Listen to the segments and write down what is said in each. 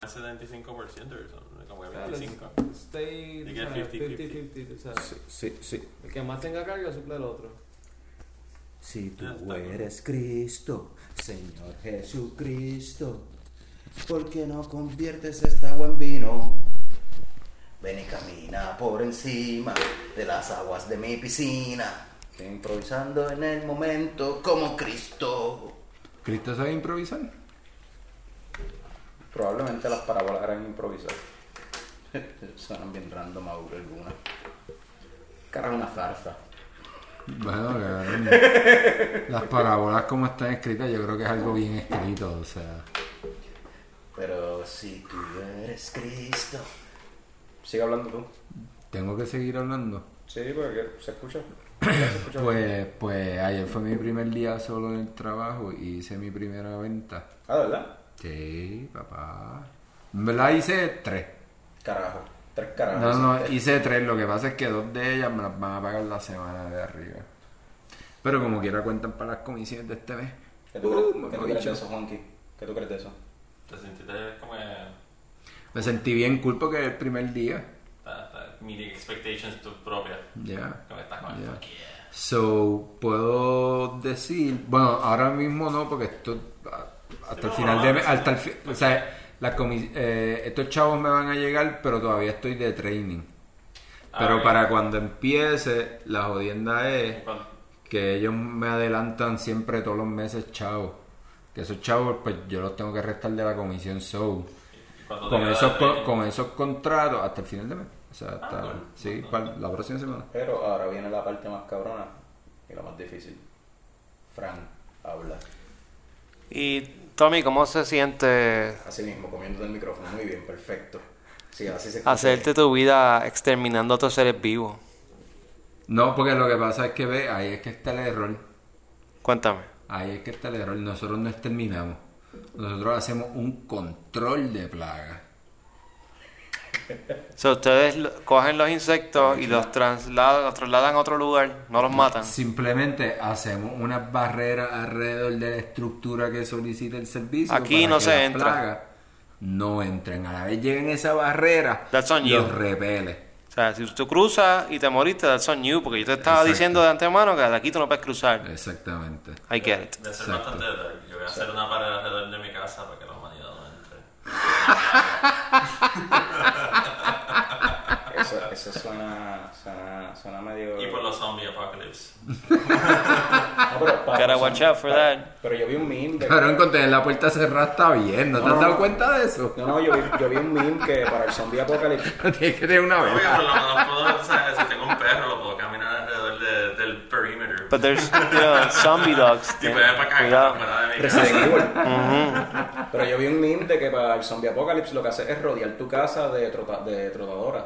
75% o eso, como que O sea, 25. let's Stay, Y tú que sabes, 50-50. 50-50, tú sabes. Sí, sí, sí. El que más tenga carga suple el otro. Si tú eres Cristo, Señor Jesucristo, ¿por qué no conviertes esta agua en vino? Ven y camina por encima de las aguas de mi piscina, improvisando en el momento como Cristo. ¿Cristo sabe improvisar? Probablemente las parábolas eran improvisadas. Suenan bien random ahora algunas. Cara una zarza. Bueno. Las parábolas como están escritas, yo creo que es algo bien escrito, o sea. Pero si tú eres Cristo. Sigue hablando tú. ¿Tengo que seguir hablando? Sí, porque se escucha. Se escucha Pues, pues ayer fue mi primer día solo en el trabajo y hice mi primera venta. Ah, ¿de verdad? Sí, papá. En verdad hice tres. Carajo. Tres carajos. No, no, hiciste. hice tres. Lo que pasa es que dos de ellas me las van a pagar la semana de arriba. Pero como quiera cuentan para las comisiones de este mes. ¿Qué tú, crees, Uh, qué tú crees de eso, Juanqui? ¿Qué tú crees de eso? Te sentiste como. Me sentí bien cool porque es el primer día. Meeting expectations tu propia. Ya. Como que estás con el Ya. fuck yeah. So, puedo decir, bueno, ahora mismo no, porque esto hasta el final de no, hasta el fi- o sea, la eh, estos chavos me van a llegar, pero todavía estoy de training. Pero Ah, para cuando empiece, la jodienda es que ellos me adelantan siempre todos los meses chavos. Que esos chavos, pues yo los tengo que restar de la comisión te Con esos, con, esos contratos hasta el final de mes. O sea, hasta, cool. sí, para la próxima semana. Pero ahora viene la parte más cabrona y la más difícil. Fran, habla. Y Tommy, ¿cómo se siente Así mismo, comiendo del micrófono. Muy bien, perfecto. Sí, así se hacerte tu vida exterminando a otros seres vivos? No, porque lo que pasa es que ve, ahí es que está el error. Cuéntame. Ahí es que está el error. Nosotros no exterminamos. Nosotros hacemos un control de plaga. So, ustedes cogen los insectos y los trasladan, los trasladan a otro lugar, no los matan. Simplemente hacemos unas barreras alrededor de la estructura que solicita el servicio. Aquí para no que se las entra. plagas no entren. A la vez lleguen esa barrera, That's on los you. repele. O sea, si tú cruzas y te moriste, that's on you, porque yo te estaba Exacto. diciendo de antemano que de aquí tú no puedes cruzar. Exactamente. I get it. De ser Exacto. bastante dark, yo voy a hacer una pared alrededor de mi casa para que la humanidad no entre. Eso, suena, suena, suena medio... Y por los zombie apocalypse. No, pero, Gotta watch out for para- that. Pero yo vi un meme de... Cabrón, con tener la puerta cerrada está bien. ¿No, No, te has no, dado no. cuenta de eso? No, no, yo vi, yo vi un meme que para el zombie apocalipsis... Tienes que tener una Oye, vez. pero lo menos puedo, o sea, si tengo un perro, lo puedo caminar alrededor de- del perimeter. But there's, you know, zombie dogs. Y puede para acá, Cuidado. Resident. Evil. Pero yo vi un meme de que para el zombie apocalipsis lo que hace es rodear tu casa de, trota, de trotadoras.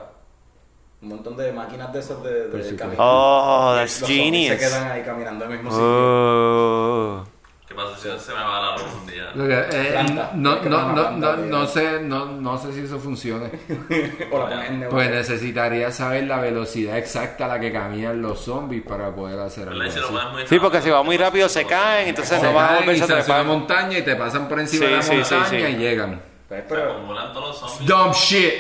Un montón de máquinas de esas de, de supuesto. caminar. Oh, that's los genius. se quedan ahí caminando en el mismo sitio. Oh. ¿Qué pasa si se me va la luz un día? Eh, Planta. no, no, no, no, no sé, no, no sé si eso funcione. o la. Pues necesitaría saber la velocidad exacta a la que caminan los zombies para poder hacer algo así. Sí, porque si va muy rápido se caen, entonces Se no van a volverse a se trepar. montaña y te pasan por encima Sí, de la sí, sí, montaña sí. y llegan. Pues, Se pero, acumulan todos los zombies. Dumb shit.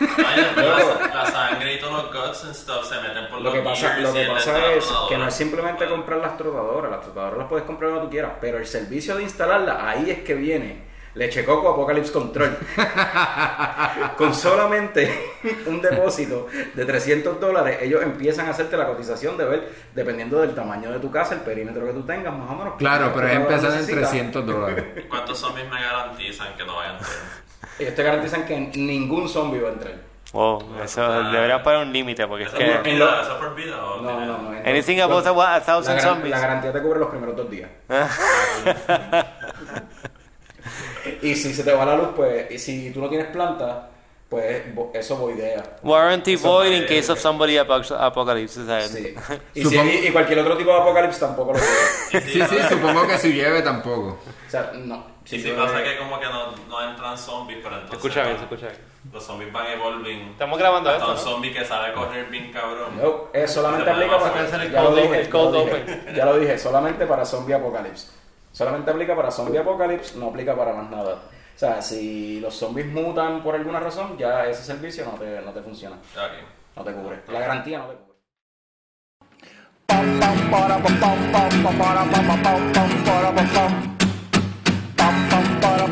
La, la sangre y todos los guts and stuff se meten por lo los que pasa, lo que pasa es que no es simplemente comprar las trotadoras. Las trotadoras las puedes comprar donde tú quieras. Pero el servicio de instalarlas, ahí es que viene. Leche Coco Apocalypse Control. Con solamente un depósito de 300 dólares, ellos empiezan a hacerte la cotización de ver, dependiendo del tamaño de tu casa, el perímetro que tú tengas, más o menos. Claro, pero es empezar en necesitas. 300 dólares. ¿Cuántos zombies me garantizan que no vayan a? Ellos te garantizan que ningún zombie va a entrar. Wow, eso debería poner un límite porque es ¿Eso es por que... en lo- vida? ¿Eso es por vida? o No, no, no. Anything above a, thousand zombies. la garantía te cubre los primeros dos días. y si se te va la luz, pues, y si tú no tienes planta, pues eso voidea. Warranty Eso void in case of somebody apoc- apocalypse. Sí. Y, Supongo- si- y cualquier otro tipo de apocalipsis tampoco lo cubre. Sí, sí, supongo que si llueve tampoco. O sea, no. Si tú pasa que como que no, no entran zombies, pero entonces escucha bien, escucha bien. los zombies van evolving. Estamos grabando hasta esto, un ¿no? zombie que sabe correr bien cabrón. No, eh, solamente aplica para. hacer el ya lo cold dije, el ya cold lo dije, open. Ya lo dije, solamente para zombie apocalypse. Solamente aplica para zombie apocalypse, no aplica para más nada. O sea, si los zombies mutan por alguna razón, ya ese servicio no te, no te funciona, Ok. no te cubre. La garantía no te cubre.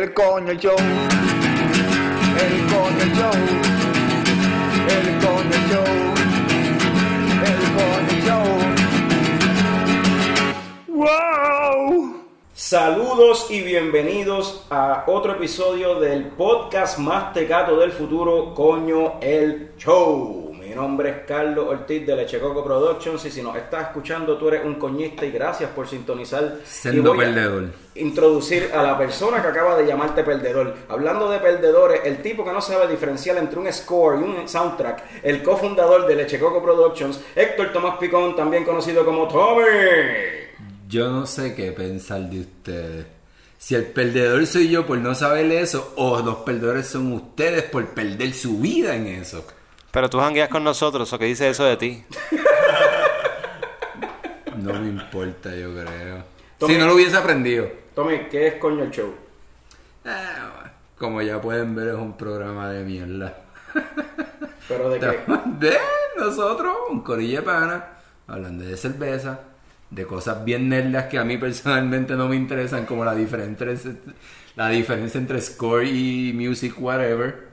el coño show, el coño show, el coño show, el coño show. ¡Wow! Saludos y bienvenidos a otro episodio del podcast más tecato del futuro, Coño el Show. Mi nombre es Carlos Ortiz de Lechecoco Productions y si nos estás escuchando tú eres un coñista y gracias por sintonizar. A perdedor. Introducir a la persona que acaba de llamarte perdedor. Hablando de perdedores, el tipo que no sabe diferenciar entre un score y un soundtrack, el cofundador de Lechecoco Productions, Héctor Tomás Picón, también conocido como Tommy. Yo no sé qué pensar de ustedes. Si el perdedor soy yo por no saber eso, o los perdedores son ustedes por perder su vida en eso. Pero tú jangueas con nosotros, ¿o qué dice eso de ti? No me importa, yo creo. Tommy. Si no lo hubiese aprendido. Tommy, ¿qué es Coño el Show? Ah, Como ya pueden ver, es un programa de mierda. Pero de qué? De nosotros, un corillo de pana, hablando de cerveza, de cosas bien nerdas que a mí personalmente no me interesan, como la diferencia, la diferencia entre score y music, whatever.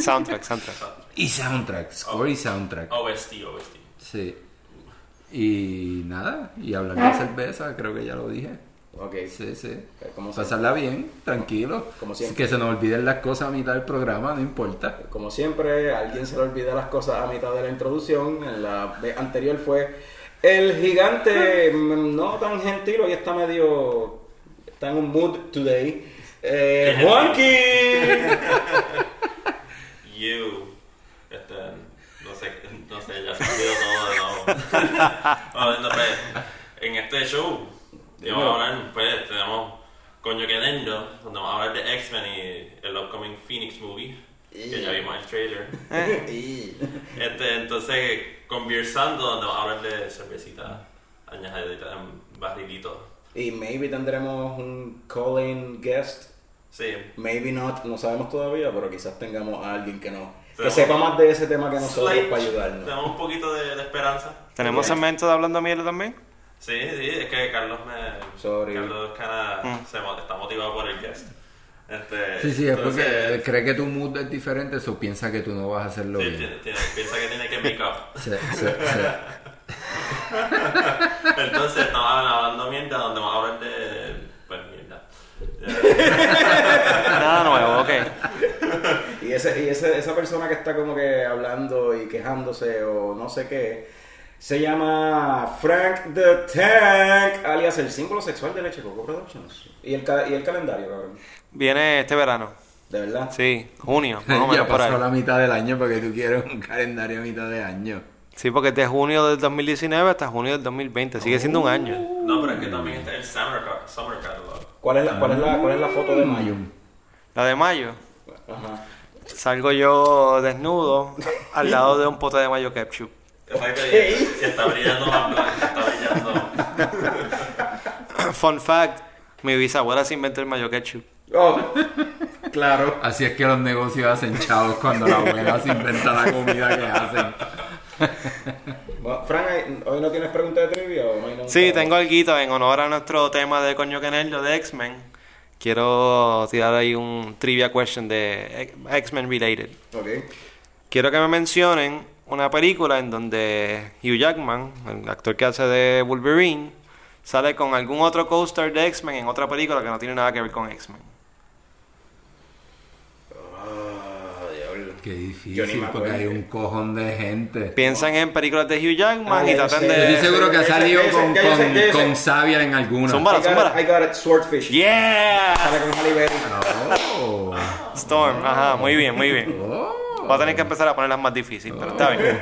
Soundtrack, soundtrack. Y soundtrack, score y soundtrack. OST, OST. Sí. Y nada, y hablar de cerveza, creo que ya lo dije. Ok. Sí, sí. Como Pasarla bien, tranquilo. Como siempre. Que se nos olviden las cosas a mitad del programa, no importa. Como siempre, a alguien se le olvida las cosas a mitad de la introducción. En la anterior fue el gigante, mm, no tan gentil, hoy está medio. está en un mood today. Eh, Juanqui. You. Este, no sé, no sé, ya se olvidó todo de nuevo. Bueno, no, pues, en este show, vamos a hablar, pues, tenemos Coño que Nendo, donde vamos a hablar de X-Men y el upcoming Phoenix movie, que ya vimos el trailer. Este, entonces, con Beer Sando, donde vamos a hablar de cervecita añadidita en barrilitos. y maybe tendremos un calling guest. Sí, Maybe not, no sabemos todavía, pero quizás tengamos a alguien que no. Que sepa más de ese tema que nosotros Slight- para ayudarnos. Tenemos un poquito de, de esperanza. ¿Tenemos Ok. segmento de Hablando Mierda también? Sí, sí, es que Carlos me. Sorry. Carlos kinda Mm. se está motivado por el guest. Este, Sí, sí, es porque entonces, cree que tu mood es diferente, eso piensa que tú no vas a hacerlo sí, bien. tiene- tiene- piensa que tiene que make up. Se- se- se- Entonces estamos hablando mierda donde vamos a hablar de. Pues mierda. Eh, Nada nuevo, ok. Y, ese, y ese, esa persona que está como que hablando y quejándose o no sé qué, se llama Frank the Tank, alias el símbolo sexual de Leche Coco Productions. Y el, ca- y el calendario, cabrón. Viene este verano. De verdad. Sí, junio, más o menos ya por ahí. pasó la mitad del año porque tú quieres un calendario a mitad de año. Sí, porque es de junio del 2019 hasta junio del 2020. Sigue siendo un año. no, pero es que también está el Summer, summer Catalog. ¿Cuál es la, cuál es la, cuál es la foto de mayo? La de mayo. Ajá. Salgo yo desnudo al lado de un pote de mayo ketchup. Y, y está brillando más blanco, está brillando. Fun fact, mi bisabuela se inventó el mayo ketchup. Oh, claro. Así es que los negocios hacen chavos cuando la abuela se inventa la comida que hacen. Bueno, ¿hay- ¿hoy no tienes pregunta de trivia o no? Sí, tengo algo en honor a nuestro tema de Coño que Nerdo de X-Men. Quiero tirar ahí un trivia question de X-Men related. Ok. Quiero que me mencionen una película en donde Hugh Jackman, el actor que hace de Wolverine, sale con algún otro co-star de X-Men en otra película que no tiene nada que ver con X-Men. Ah, diablo. Qué difícil porque hay un cojón de gente. Piensan en películas de Hugh Jackman Ah, y tratan sé. Yo de... estoy seguro que ha salido ese- con, Sabia en alguna. Zumba. I got it, zúmbala. I got it, Swordfish. ¡Yeah! Sale con Halle Berry. Oh. Storm, ajá, muy bien, muy bien. Oh. Voy a tener que empezar a ponerlas más difíciles, pero está bien.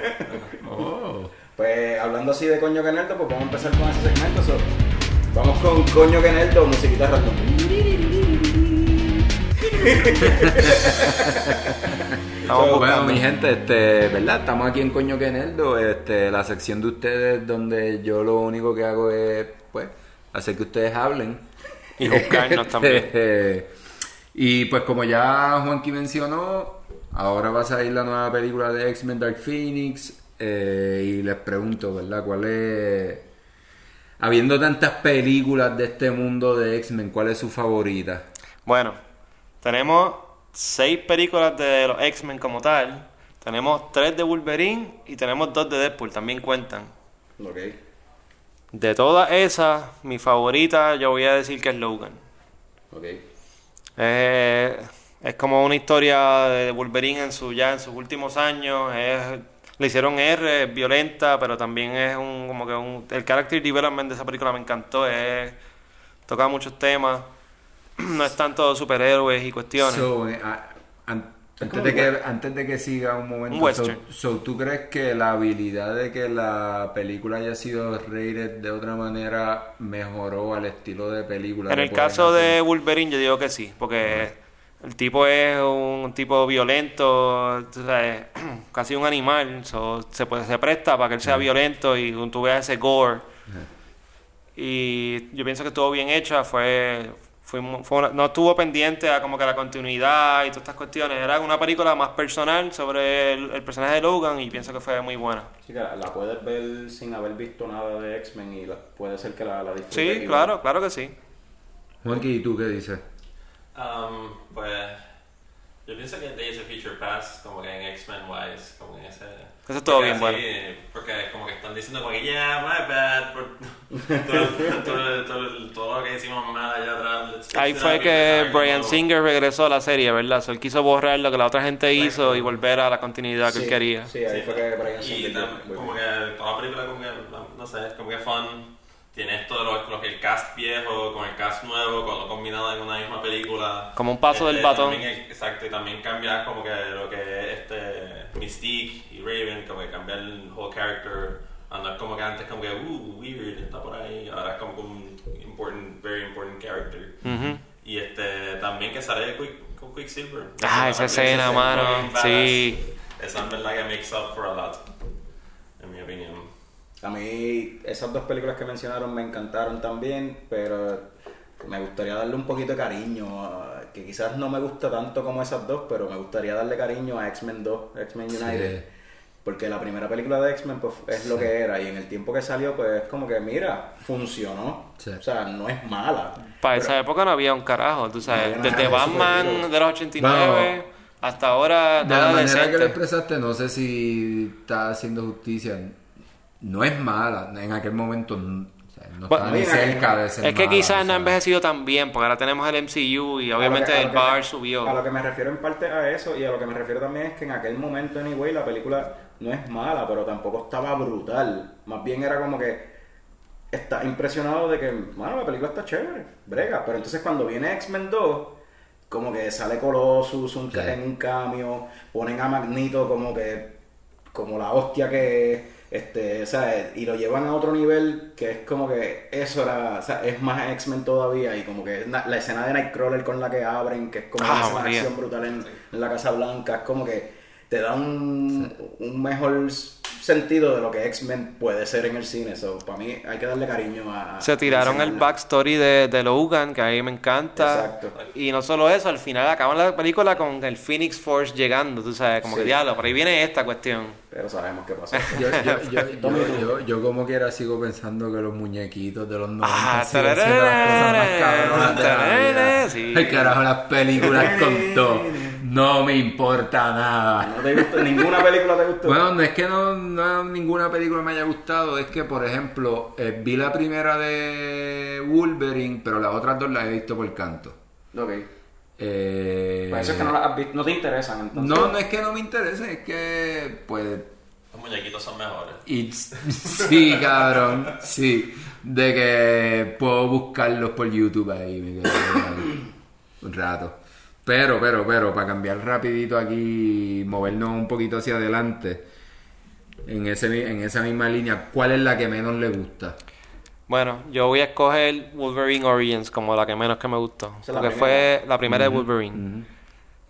Oh. Pues hablando así de coño que nerdo, pues vamos a empezar con ese segmento. so, vamos con coño que nerdo, musiquita random. Estamos So, Bueno, mi gente, este, ¿verdad? Estamos aquí en Coño que Nerdo, este, la sección de ustedes donde yo lo único que hago es, pues, hacer que ustedes hablen. Y juzgarnos también. Y pues como ya Juanqui mencionó, ahora va a salir la nueva película de X-Men Dark Phoenix eh, y les pregunto, ¿verdad? ¿Cuál es, habiendo tantas películas de este mundo de X-Men, cuál es su favorita? Bueno, tenemos seis películas de los X-Men como tal. Tenemos tres de Wolverine y tenemos dos de Deadpool, también cuentan. Ok. De todas esas, mi favorita yo voy a decir que es Logan. Ok. Eh, es como una historia de Wolverine en su ya en sus últimos años. Es, le hicieron R, es violenta, pero también es un como que un, el character development de esa película me encantó. Es, toca muchos temas. No es tanto superhéroes y cuestiones. So, eh, a- an- antes, de que, antes de que siga un momento, Un so, so, ¿tú crees que la habilidad de que la película haya sido rated de otra manera mejoró al estilo de película? En el caso hacer? de Wolverine yo digo que sí, porque el tipo es un tipo violento, tú sabes, casi un animal, so, se, puede, se presta para que él sea violento y tú veas ese gore. Y yo pienso que estuvo bien hecha, fue, fue, mu- fue una- no estuvo pendiente a como que la continuidad y todas estas cuestiones, era una película más personal sobre el, el personaje de Logan y pienso que fue muy buena. Sí, que la, la puedes ver sin haber visto nada de X-Men y la- puede ser que la, la disfrutes. Sí, claro, claro que sí. Juanqui, ¿y tú qué dices? Um, pues yo pienso que Days of Future Past, como que en X-Men Wise, como en ese. Eso estuvo porque bien bueno. así, Porque como que están diciendo como que, yeah, my bad, por todo, todo- todo- todo lo que hicimos mal allá atrás. Ahí fue y que Brian. Singer regresó a la serie, ¿verdad? So, él quiso borrar lo que la otra gente hizo y volver a la continuidad que Sí, él quería. Sí, ahí Sí, fue que Brian Y Singer tam- fue- como que toda la película como que, no sé, es como que fun. Tiene esto de lo, lo que el cast viejo con el cast nuevo, con lo combinado en una misma película. Como un paso del batón. también exacto, y también cambiar como que lo que es este Mystique y Raven, como que cambiar el whole character. Andar como que antes como que, uh, weird, está por ahí. Ahora es como un important, very important character. Ujú. Y este, también que sale Quick, con Quicksilver. Ah, esa escena, mano, sí. Esa en verdad que makes up for a lot, en mi opinión. A mí esas dos películas que mencionaron me encantaron también, pero me gustaría darle un poquito de cariño, a- que quizás no me gusta tanto como esas dos, pero me gustaría darle cariño a X-Men 2, X-Men United. Sí. Porque la primera película de X-Men pues, es lo que era y en el tiempo que salió pues es como que mira, funcionó. Sí. O sea, no es mala. Para Pero- esa época no había un carajo, tú No sabes. Desde Batman de los 89 hasta ahora, De la nada manera que lo expresaste, no sé si está haciendo justicia. No es mala, en aquel momento no, no Bueno, está ni cerca de ser Es que mala, quizás o no ha envejecido tan bien, porque ahora tenemos el MCU y A obviamente que- a el bar A subió. lo que me refiero en parte a eso y a lo que me refiero también es que en aquel momento, anyway, la película no es mala, pero tampoco estaba brutal. Más bien era como que está impresionado de que, bueno, la película está chévere, brega. Pero entonces cuando viene X-Men 2, como que sale Colossus un- Sí. en un cambio, ponen a Magneto como que, como la hostia que es, este, o sea, y lo llevan a otro nivel que es como que eso era, o sea, es más X-Men todavía y como que la escena de Nightcrawler con la que abren, que es como Ah, una acción brutal en, en la Casa Blanca, es como que te da un, un mejor sentido de lo que X-Men puede ser en el cine, so, para mí hay que darle cariño a... Se tiraron el backstory de, de Logan, que a mí me encanta. Exacto. Y no solo eso, al final acaban la película con el Phoenix Force llegando, tú sabes, como Sí. que diablo, por ahí viene esta cuestión. Pero sabemos qué pasó. Yo, yo, yo, yo, yo, yo como quiera sigo pensando que los muñequitos de los 90 Ah, siguen siendo las cosas más cabronas de la vida. sí. El carajo, las películas con todo. No me importa nada. ¿No te gustó? ¿Ninguna película te gustó? Bueno, no es que no, no ninguna película me haya gustado, es que, por ejemplo, eh, vi la primera de Wolverine, pero las otras dos las he visto por canto. Ok. Eh, Por eso es que no las has visto, no te interesan entonces. no, no es que no me interese, es que, pues, Los muñequitos son mejores. y, sí, cabrón, sí, de que puedo buscarlos por YouTube ahí, me quedo ahí un rato. Pero, pero, pero, para cambiar rapidito aquí, movernos un poquito hacia adelante, en, ese, en esa misma línea, ¿cuál es la que menos le gusta? Bueno, yo voy a escoger Wolverine Origins como la que menos que me gustó. Es la Porque primera. fue la primera de Wolverine.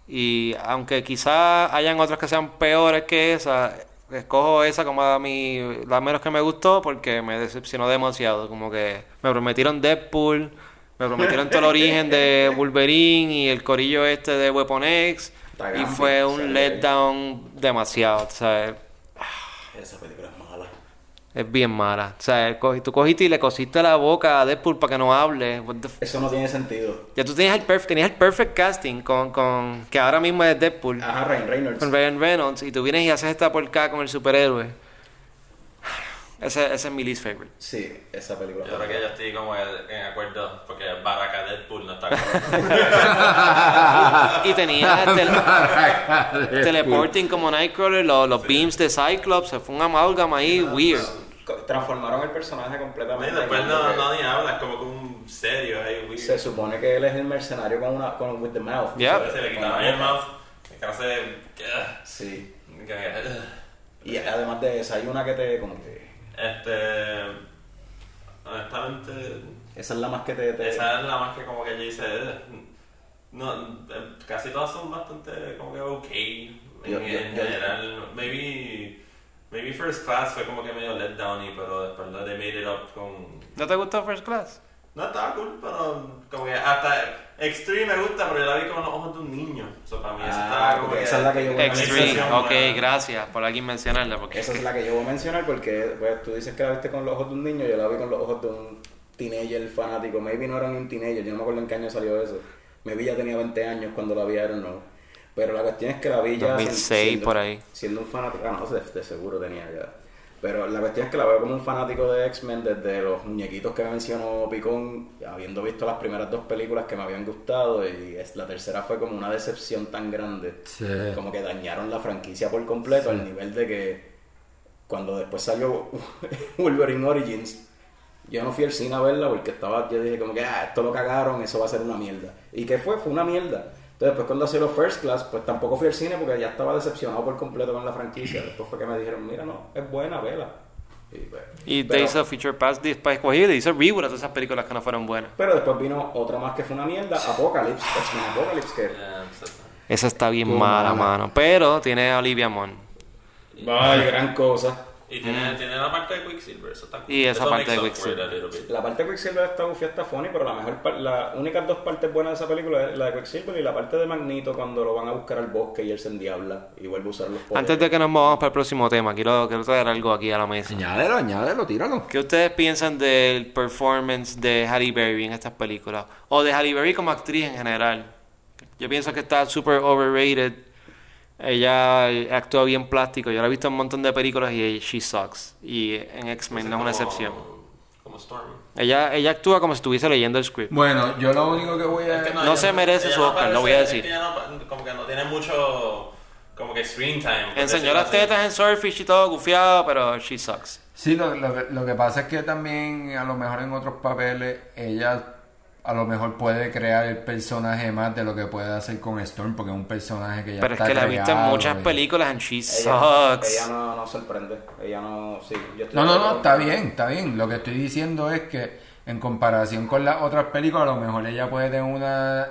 Y aunque quizás hayan otras que sean peores que esa, escojo esa como la, mi, la menos que me gustó porque me decepcionó demasiado. Como que me prometieron Deadpool, me prometieron todo el origen de Wolverine y el corillo este de Weapon X. Y fue un letdown demasiado, ¿sabes? Esa película es mala. Es bien mala. O sea, tú cogiste y le cosiste la boca a Deadpool para que no hable. Eso no tiene sentido. Ya tú tenías el, perf- tenías el perfect casting con, con... Que ahora mismo es Deadpool. Ajá, Ryan Reynolds. Con Ryan Reynolds. Y tú vienes y haces esta porca con el superhéroe. Ese, ese es mi least favorite. Sí, esa película. Yo creo que yo estoy como en acuerdo porque Baraka Deadpool no está como... Y tenía tel- teleporting como Nightcrawler, los, los beams de Cyclops. Se fue un amálgama ahí weird. Co- Transformaron el personaje Y completamente. después como no, no ni habla, es como que un serio ahí, weird. Se supone que él es el mercenario con una. con with the mouth. Yeah. Se le quitaron el mouth, que hace... Sí. Y además de esa, hay una que te. como que. Este... Honestamente... Esa es la más que te. te- Esa es la más que como que yo hice... No, eh, casi todas son bastante como que ok en, Yo- yo- en yo- general. Maybe, maybe First Class fue como que medio let down y pero después lo de made it up con... ¿No te gustó First Class? No, estaba cool, pero como que hasta Extreme me gusta, pero yo la vi con los ojos de un niño. Eso para mí eso Ah, estaba como porque que... esa es la que yo voy a Extreme. mencionar. Ok, gracias por alguien mencionarla. Porque Esa es la que yo voy a mencionar porque pues, tú dices que la viste con los ojos de un niño, yo la vi con los ojos de un teenager fanático. Maybe no era ni un teenager, yo no me acuerdo en qué año salió eso. Maybe ya tenía 20 años cuando la vi, I don't know. Pero la cuestión es que la vi ya. 2006 por ahí. Siendo un fanático, ah, no, de, de seguro tenía ya. Pero la cuestión es que la veo como un fanático de X-Men desde los muñequitos que mencionó Picón, habiendo visto las primeras dos películas que me habían gustado y es, la tercera fue como una decepción tan grande. Sí. Como que dañaron la franquicia por completo al nivel de que cuando después salió Wolverine Origins, yo no fui al cine a verla porque estaba, yo dije como que, ah, esto lo cagaron, eso va a ser una mierda. ¿Y qué fue? Fue una mierda. Entonces después cuando salió First Class, pues tampoco fui al cine porque ya estaba decepcionado por completo con la franquicia. Después fue que me dijeron, mira, no, es buena, vela. Y, pues, Y te pero- hizo Feature Pass después escogido y te hizo reboot a todas esas películas que no fueron buenas. Pero después vino otra más que fue una mierda, Apocalypse, X-Men Apocalypse, que... Yeah, Esa está bien mala. mano. Pero tiene a Olivia Munn. Vaya, gran cosa. Y tiene, tiene la parte de Quicksilver, eso está cool. Y esa Eso parte de Quicksilver. a little bit. La parte de Quicksilver está bufia, está funny, pero la mejor las únicas dos partes buenas de esa película es la de Quicksilver y la parte de Magneto cuando lo van a buscar al bosque y él se endiabla y vuelve a usar los poderes. Antes de que nos movamos para el próximo tema, quiero, quiero traer algo aquí a la mesa. Añádelo, añádelo, tíralo. ¿Qué ustedes piensan del performance de Halle Berry en estas películas? O de Halle Berry como actriz en general. Yo pienso que está super overrated. Ella actúa bien plástico. Yo la he visto en un montón de películas y she sucks. Y en X-Men no es una excepción. Como Storm. Ella, ella actúa como si estuviese leyendo el script. Bueno, yo lo único que voy a... Es que No ella se merece su Oscar, lo voy a decir. es que ella no- como que no tiene mucho como que screen time. Enseñó las tetas en Surfish y todo gufiado, pero she sucks. Sí, lo, lo que- lo que pasa es que también a lo mejor en otros papeles ella a lo mejor puede crear el personaje más de lo que puede hacer con Storm porque es un personaje que ya Pero es está que la he visto en muchas y- películas and she ella, sucks. ella no, no sorprende. Ella no. Sí, yo estoy No, no, no, está bien, está bien. Lo que estoy diciendo es que en comparación con las otras películas, a lo mejor ella puede tener una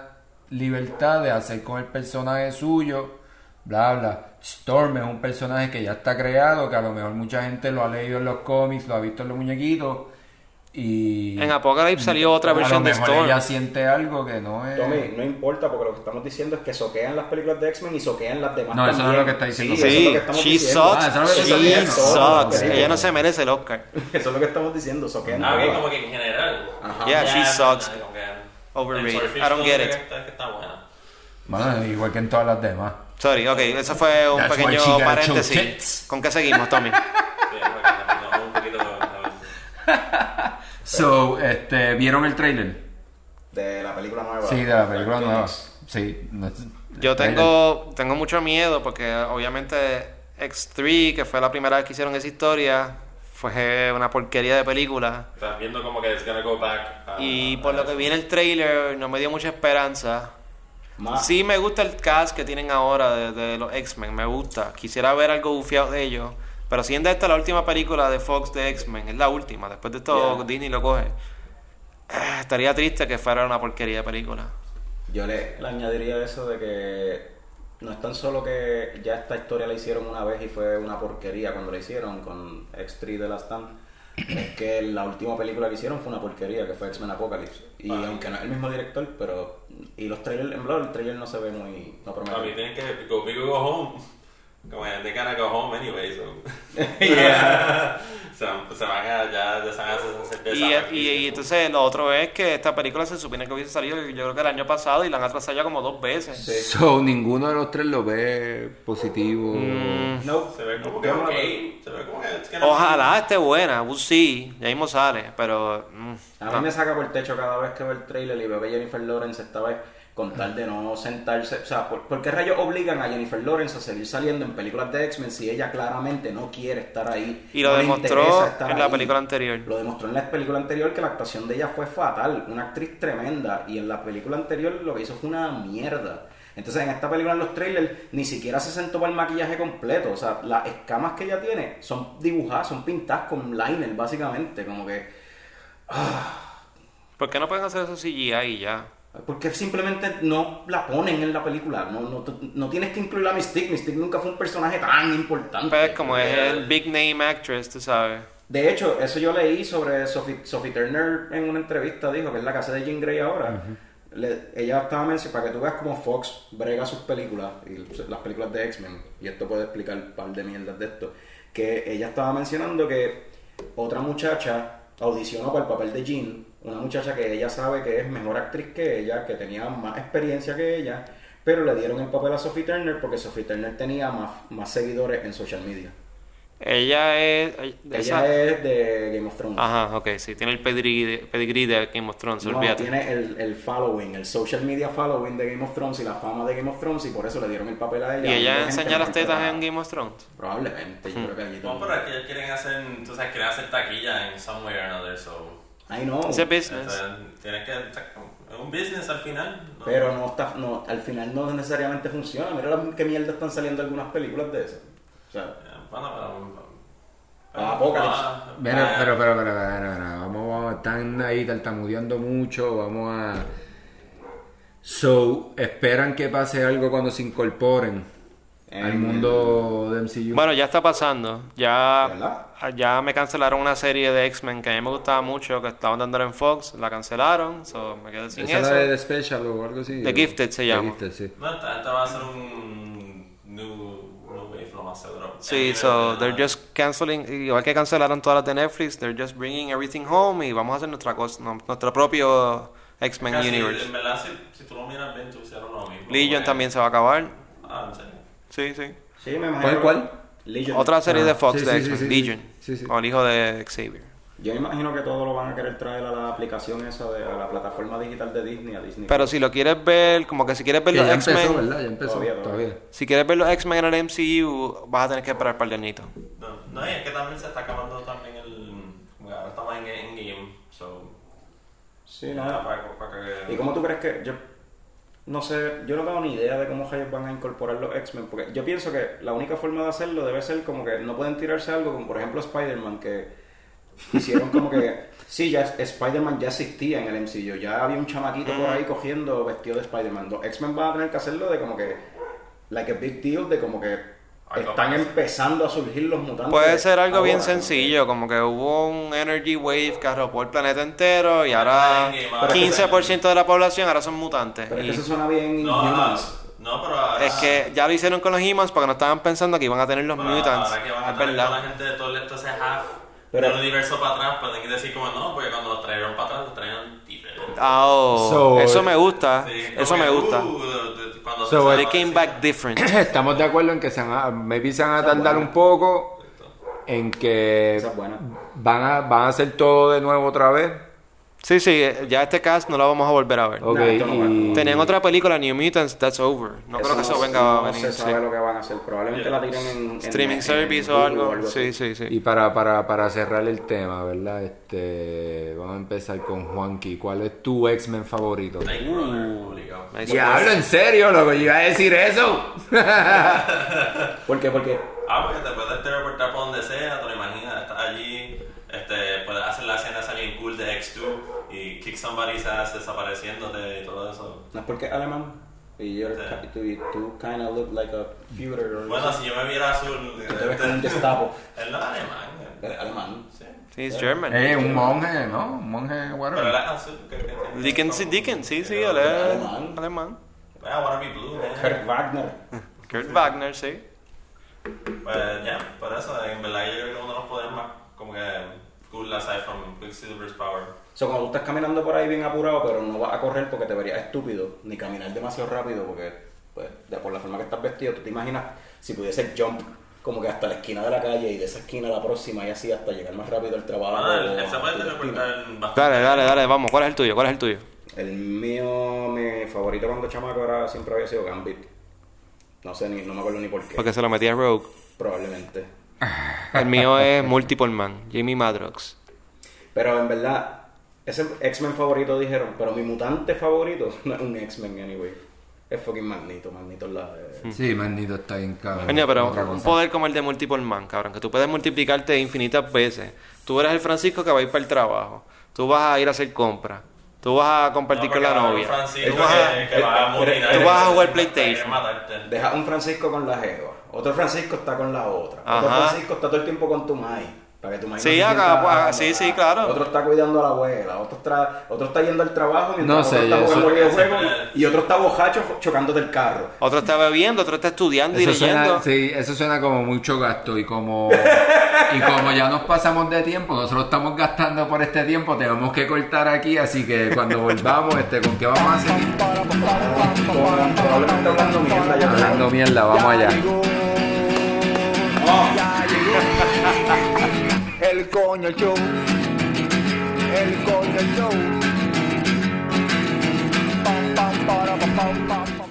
libertad de hacer con el personaje suyo, bla, bla. Storm es un personaje que ya está creado, que a lo mejor mucha gente lo ha leído en los cómics, lo ha visto en los muñequitos. Y En Apocalypse salió otra a lo versión de Storm. Ella siente algo que no es. Tommy, no importa porque lo que estamos diciendo es que soquean las películas de X-Men y soquean las demás. No, eso no es lo que está diciendo. Sí, eso es lo Sí, que estamos she diciendo. sucks. Ah, eso es lo que está she sucks. Sí. Ella no se merece el Oscar. Eso es lo que estamos diciendo, soquean Ah, bien, como que en general. Ajá. Yeah, she sucks. Overrated. I don't get it. Bueno, igual que en todas las demás. Sorry, ok, eso fue un That's pequeño paréntesis. ¿Con qué seguimos, Tommy? So, este, ¿vieron el trailer? De la película nueva. Sí, de la película nueva. Phoenix. Sí. Yo tengo, tengo mucho miedo porque obviamente X3, que fue la primera vez que hicieron esa historia, fue una porquería de película. Estás viendo como que it's gonna go back. a- Y a por lo que vi en el trailer no me dio mucha esperanza. Más, Sí me gusta el cast que tienen ahora de, de los X-Men, me gusta. Quisiera ver algo bufiado de ellos. Pero siendo esta la última película de Fox de X-Men, es la última, después de esto Yeah. Disney lo coge. Ah, Estaría triste que fuera una porquería de película. Yo le, le añadiría eso de que no es tan solo que ya esta historia la hicieron una vez y fue una porquería cuando la hicieron con X3 de la Stand. Es que la última película que hicieron fue una porquería, que fue X-Men Apocalypse. Y Ah. aunque no es el mismo director, pero. Y los trailers, en verdad, el trailer no se ve muy. No Para mí promete. tienen que go go home. Como ya they gonna go home anyway, so. Yeah. se, van- se van a, ya, ya se van a hacer cerveza. Y, y, y entonces lo otro es que esta película se supone que hubiese salido yo creo que el año pasado y la han atrasado ya como dos veces. Sí. So, ninguno de los tres lo ve positivo. Mm, No. Se ve como que no. Se ve como que. it's gonna Ojalá esté buena, we'll see, ya mismo sale, pero... mm, A mí no. me saca por el techo cada vez que veo el trailer y veo que Jennifer Lawrence esta vez con tal de no sentarse, o sea, ¿por, por qué rayos obligan a Jennifer Lawrence a seguir saliendo en películas de X-Men si ella claramente no quiere estar ahí? Y lo no demostró en la película anterior. Lo demostró en la película anterior que la actuación de ella fue fatal, una actriz tremenda, y en la película anterior lo que hizo fue una mierda. Entonces en esta película en los trailers ni siquiera se sentó para el maquillaje completo, o sea, las escamas que ella tiene son dibujadas, son pintadas con liner básicamente, como que... ¿Por qué no pueden hacer eso CGI y ya? Porque simplemente no la ponen en la película. No, no, no tienes que incluir a Mystique. Mystique nunca fue un personaje tan importante. Pues como es el big name actress, tú sabes. De hecho, eso yo leí sobre Sophie, Sophie Turner en una entrevista. Dijo que es la casa de Jean Grey ahora. Le- ella estaba mencionando, para que tú veas cómo Fox brega sus películas, y las películas de X-Men, y esto puede explicar un par de mierdas de esto, que ella estaba mencionando que otra muchacha audicionó para el papel de Jean, una muchacha que ella sabe que es mejor actriz que ella, que tenía más experiencia que ella, pero le dieron el papel a Sophie Turner porque Sophie Turner tenía más, más seguidores en social media. Ella es... Ella esa- es de Game of Thrones. Ajá, ok, sí, tiene el pedigree de, pedigree de Game of Thrones, No, olvídate. tiene el, el following, el social media following de Game of Thrones y la fama de Game of Thrones y por eso le dieron el papel a ella. ¿Y ella enseña las tetas en Game of Thrones? Probablemente, yo creo que allí No, pero es que ellos quieren hacer, tú sabes, quieren hacer taquilla en somewhere or another, so... Ay, no. Ese business. Tienes que... Es un business al final. ¿no? Pero no está, no, al final no necesariamente funciona. Mira la- qué mierda están saliendo algunas películas de esas. O sea, Bueno, pero... Ah, Apocalypse. Pero, pero, pero, pero, pero, pero, pero, vamos, vamos, están ahí tartamudeando mucho, vamos a... So, esperan que pase algo cuando se incorporen al mundo de MCU. Bueno, ya está pasando. Ya, ¿Verdad? ya me cancelaron una serie de X-Men que a mí me gustaba mucho, que estaban dando en Fox, la cancelaron, so me quedé sin ¿Esa eso. era de The Special o algo así? The Gifted se The llama. Gifted, sí. No, esta, esta va a ser un new. Sí, so they're just canceling, igual que cancelaron todas las de Netflix, they're just bringing everything home y vamos a hacer nuestra cosa, no- nuestro propio X-Men Universe. En verdad, si, si tú lo miras bien, tú hicieron lo mismo. Legion también se va a acabar. Ah, en serio. Sí, sí. Sí, me imagino. ¿Cuál, cuál? Legion. Otra serie Ah, de Fox sí, de X-Men, sí, sí, Legion, sí, sí. con el hijo de Xavier. Yo me imagino que todo lo van a querer traer a la aplicación esa de a la plataforma digital de Disney, a Disney. Pero si lo quieres ver, como que si quieres ver Que los ya empezó, X-Men, ¿verdad? Ya empezó. Todavía, Todavía. todavía. si quieres ver los X-Men en el MCU, vas a tener que esperar un par de añitos. No, no, y es que también se está acabando también el... que Ahora estamos en Endgame, so... Sí, no. para, para que... ¿Y cómo tú crees que.? Yo no sé, yo no tengo ni idea de cómo ellos van a incorporar los X-Men, porque yo pienso que la única forma de hacerlo debe ser como que no pueden tirarse algo, como por ejemplo Spider-Man, que hicieron como que. Sí, ya Spider-Man ya existía en el MCU, ya había un chamaquito por ahí cogiendo vestido de Spider-Man. Los X-Men van a tener que hacerlo de como que. Like a big deal, de como que. Están empezando a surgir los mutantes. Puede ser algo bien ahora, que- sencillo, como que hubo un energy wave que arropó el planeta entero y ahora Endgame, ahora 15% de la población ahora son mutantes. Pero es Y que eso suena bien No, no, pero ahora... es que ya lo hicieron con los Humans porque no estaban pensando que iban a tener los Pero mutants. Ahora que van a Es toda la verdad. gente de todo esto ese half Pero- del universo para atrás, pueden decir como no, porque cuando los trajeron para atrás, los trajeron diferente. Ah, oh, So, eso me gusta. Sí, eso me que, gusta. uh, de- de- cuando So, se They sepa came back different. Estamos de acuerdo en que se van a, maybe se van a tardar un poco en que van a, van a hacer todo de nuevo otra vez. Sí, sí, ya este cast no lo vamos a volver a ver. Ok, Nah, esto no va, y- Tenían otra película, New Mutants, That's Over. No creo que eso venga no a venir. se sí. sabe lo que van a hacer. Probablemente la tiren en, en- Streaming en service o Hulu algo. Sí, así. sí, sí. Y para, para, para cerrar el tema, ¿verdad? Este, vamos a empezar con Juanqui. ¿Cuál es tu X-Men favorito? Nice Diablo, en serio, loco, yo iba a decir eso. ¿Por qué? Porque Ah, porque te puedes teleportar por donde sea, te lo imaginas, estás allí, este, puedes hacer la escena esa bien cool de X2 y kick somebody's ass desapareciéndote y todo eso. no es porque es alemán. Y yo, Sí. tú, tú kind of look like a Führer. Bueno, si yo me viera azul, Tú te ves como un Gestapo. él no es alemán. eh. Eres alemán. Sí. Sí, es German. Eh, un monje, ¿no? Un monje, Pero él whatever. es azul. Dickens, sí, Dickens, sí, sí, él Alemán. es alemán. I wanna be blue, man. Kurt Wagner. Kurt Wagner, sí. Pues ya, por eso, en verdad yo creo que uno de los poderes más como que cool aside from Quicksilver's power. O sea, cuando tú estás caminando por ahí bien apurado, pero no vas a correr porque te verías estúpido, ni caminar demasiado rápido porque, pues, de por la forma que estás vestido, tú te imaginas si pudiese jump como que hasta la esquina de la calle y de esa esquina a la próxima y así hasta llegar más rápido al trabajo. Ah, él, o él se a puede tu destino. teleportar bastante. Dale, dale, dale, vamos. ¿Cuál es el tuyo? ¿Cuál es el tuyo? El mío, mi favorito cuando chamaco era, siempre había sido Gambit. No sé, ni, no me acuerdo ni por qué. Porque se lo metí a Rogue. Probablemente. El mío es Multiple Man, Jamie Madrox. Pero en verdad, ese X-Men favorito dijeron, pero mi mutante favorito no es un X-Men anyway. Es fucking Magneto, Magneto es la... eh, Sí, Magneto está bien cabrón. Coño, pero un cosa. poder como el de Multiple Man, cabrón, que tú puedes multiplicarte infinitas veces. Tú eres el Francisco que va a ir para el trabajo. Tú vas a ir a hacer compras. Tú vas a compartir No, con la novia. Francisco Tú vas a- que, que va a Tú mutilar. vas a jugar PlayStation. Deja un Francisco con la jeva. Otro Francisco está con la otra. Otro. Francisco está todo el tiempo con tu mai. Para que no Sí, acá, sienta pues, sí, sí, claro. Otro está cuidando a la abuela. Otro está, otro está yendo al trabajo mientras No otro sé, está yo jugando videojuegos. Y otro está bojacho chocándote el carro. Otro está bebiendo, otro está estudiando y leyendo. suena, sí, eso suena como mucho gasto y como y como ya nos pasamos de tiempo, nosotros estamos gastando por este tiempo, tenemos que cortar aquí, así que cuando volvamos, este, ¿con qué vamos a seguir? Probablemente hablando mierda ya. Hablando mierda, vamos allá. Ya llegó el coño show. El coño show. Pam, pam, para, pam, pam, pam.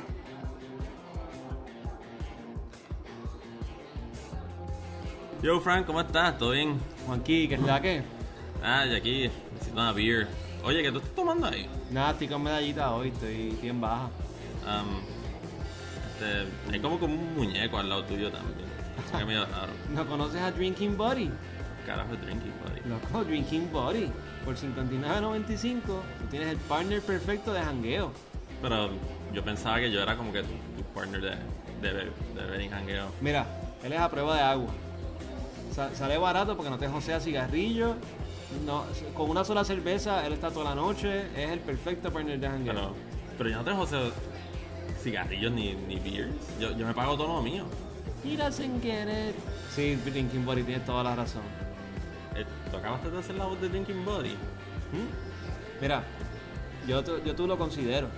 Yo, Frank, ¿cómo estás? ¿Todo bien? Juanqui, ¿qué es la que? Ah, y aquí, necesito una beer. Oye, ¿qué tú estás tomando ahí? Nada, estoy con medallita hoy, estoy, estoy en baja. Um, este, hay como, como un muñeco al lado tuyo también. Que medio raro. ¿No conoces a Drinking Buddy? Carajo, drinking, buddy. Loco, Drinking Buddy. Por 59.95 tú tienes el partner perfecto de jangueo. Pero yo pensaba que yo era como que tu, tu partner de, de, de, jangueo. Mira, él es a prueba de agua. Sa- sale barato porque no te josea cigarrillo. No, con una sola cerveza, él está toda la noche. Es el perfecto partner de jangueo. Pero, pero yo no te joseo cigarrillos ni, ni beers. Yo, yo me pago todo lo mío. He doesn't get it. Sí, Drinking Buddy, tienes toda la razón. Eh, ¿Tú acabaste de hacer la voz de Drinking Buddy? ¿Mm? Mira, yo, tú- yo tú lo considero.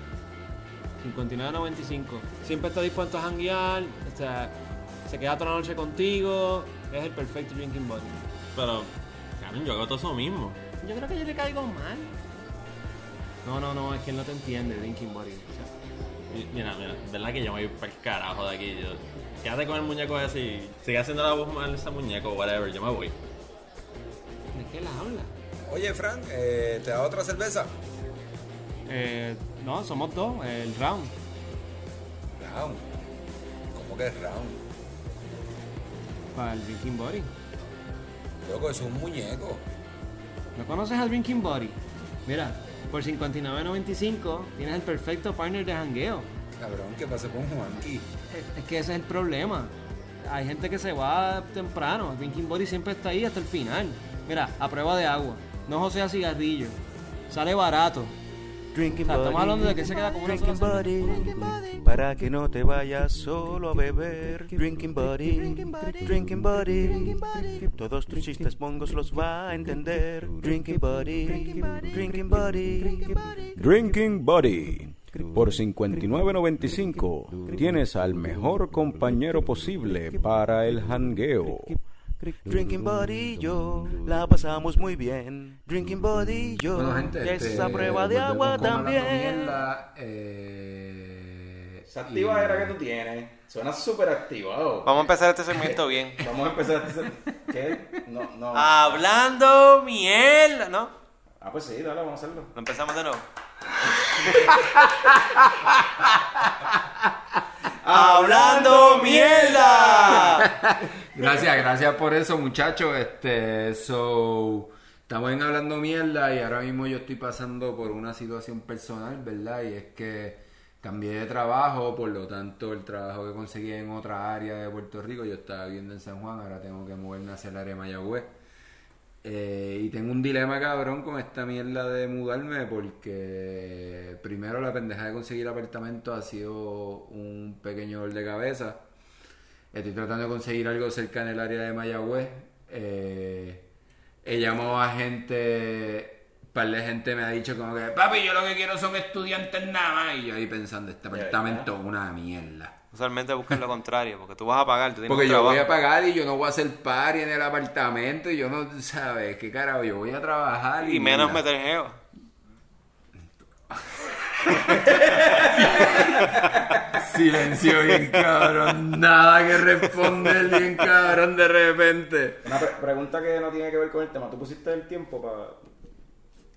59.95. Siempre está dispuesto a janguear. O sea, se queda toda la noche contigo. Es el perfecto drinking buddy. Pero, cabrón, yo hago todo eso mismo. Yo creo que yo le caigo mal. No, no, no, es que él no te entiende, drinking buddy. O sea, Mira, mira, verdad que yo me voy para el carajo de aquí. Yo, quédate con el muñeco ese y sigue haciendo la voz mal de ese muñeco, whatever, yo me voy. ¿De qué él habla? Oye, Frank, eh, ¿te da otra cerveza? Eh, no, somos dos, el round. Round. ¿Cómo que es round? Para el drinking buddy. Loco, es un muñeco. ¿No conoces al drinking buddy? Mira, por 59.95 tienes el perfecto partner de jangueo. Cabrón, ¿qué pasó con Juanqui? Es que ese es el problema. Hay gente que se va temprano. El Drinking Buddy siempre está ahí hasta el final. Mira, a prueba de agua. No josea cigarrillo. Sale barato. Drinking O sea, estamos buddy, hablando de que se queda como una sola buddy, para que no te vayas solo a beber. Drinking buddy, drinking buddy, todos tus chistes mongos los va a entender. Drinking buddy, drinking buddy, Drinking Buddy. Por 59.95 tienes al mejor compañero posible para el jangueo. Drinking buddy y yo la pasamos muy bien. Drinking buddy y yo, Bueno, gente, y este, esa prueba de agua también. Mierda, eh, Esa activa y- era que tú tienes. Suena súper activado. Vamos a empezar este segmento bien. Vamos a empezar a hacer... ¿Qué? No, no. Hablando mierda, ¿no? Ah, pues sí, dale, vamos a hacerlo. Lo empezamos de nuevo. ¡Hablando mierda! Gracias, gracias por eso, muchachos. Este, so, estamos en hablando mierda y ahora mismo yo estoy pasando por una situación personal, ¿verdad? Y es que cambié de trabajo, por lo tanto, el trabajo que conseguí en otra área de Puerto Rico, yo estaba viviendo en San Juan, ahora tengo que moverme hacia el área de Mayagüez. Eh, y tengo un dilema cabrón con esta mierda de mudarme porque primero la pendeja de conseguir apartamento ha sido un pequeño dolor de cabeza. Estoy tratando de conseguir algo cerca en el área de Mayagüez. Eh, he llamado a gente, un par de gente me ha dicho como que, papi, yo lo que quiero son estudiantes nada más. Y yo ahí pensando, este apartamento es una mierda. Usualmente buscan lo contrario, porque tú vas a pagar, tú tienes Porque un yo voy a pagar y yo no voy a hacer party en el apartamento y yo no, ¿sabes? ¿Qué carajo? Yo voy a trabajar y... Y menos meter geo. Silencio bien cabrón, nada que responder bien cabrón de repente. Una pre- pregunta que no tiene que ver con el tema. ¿Tú pusiste el tiempo para...?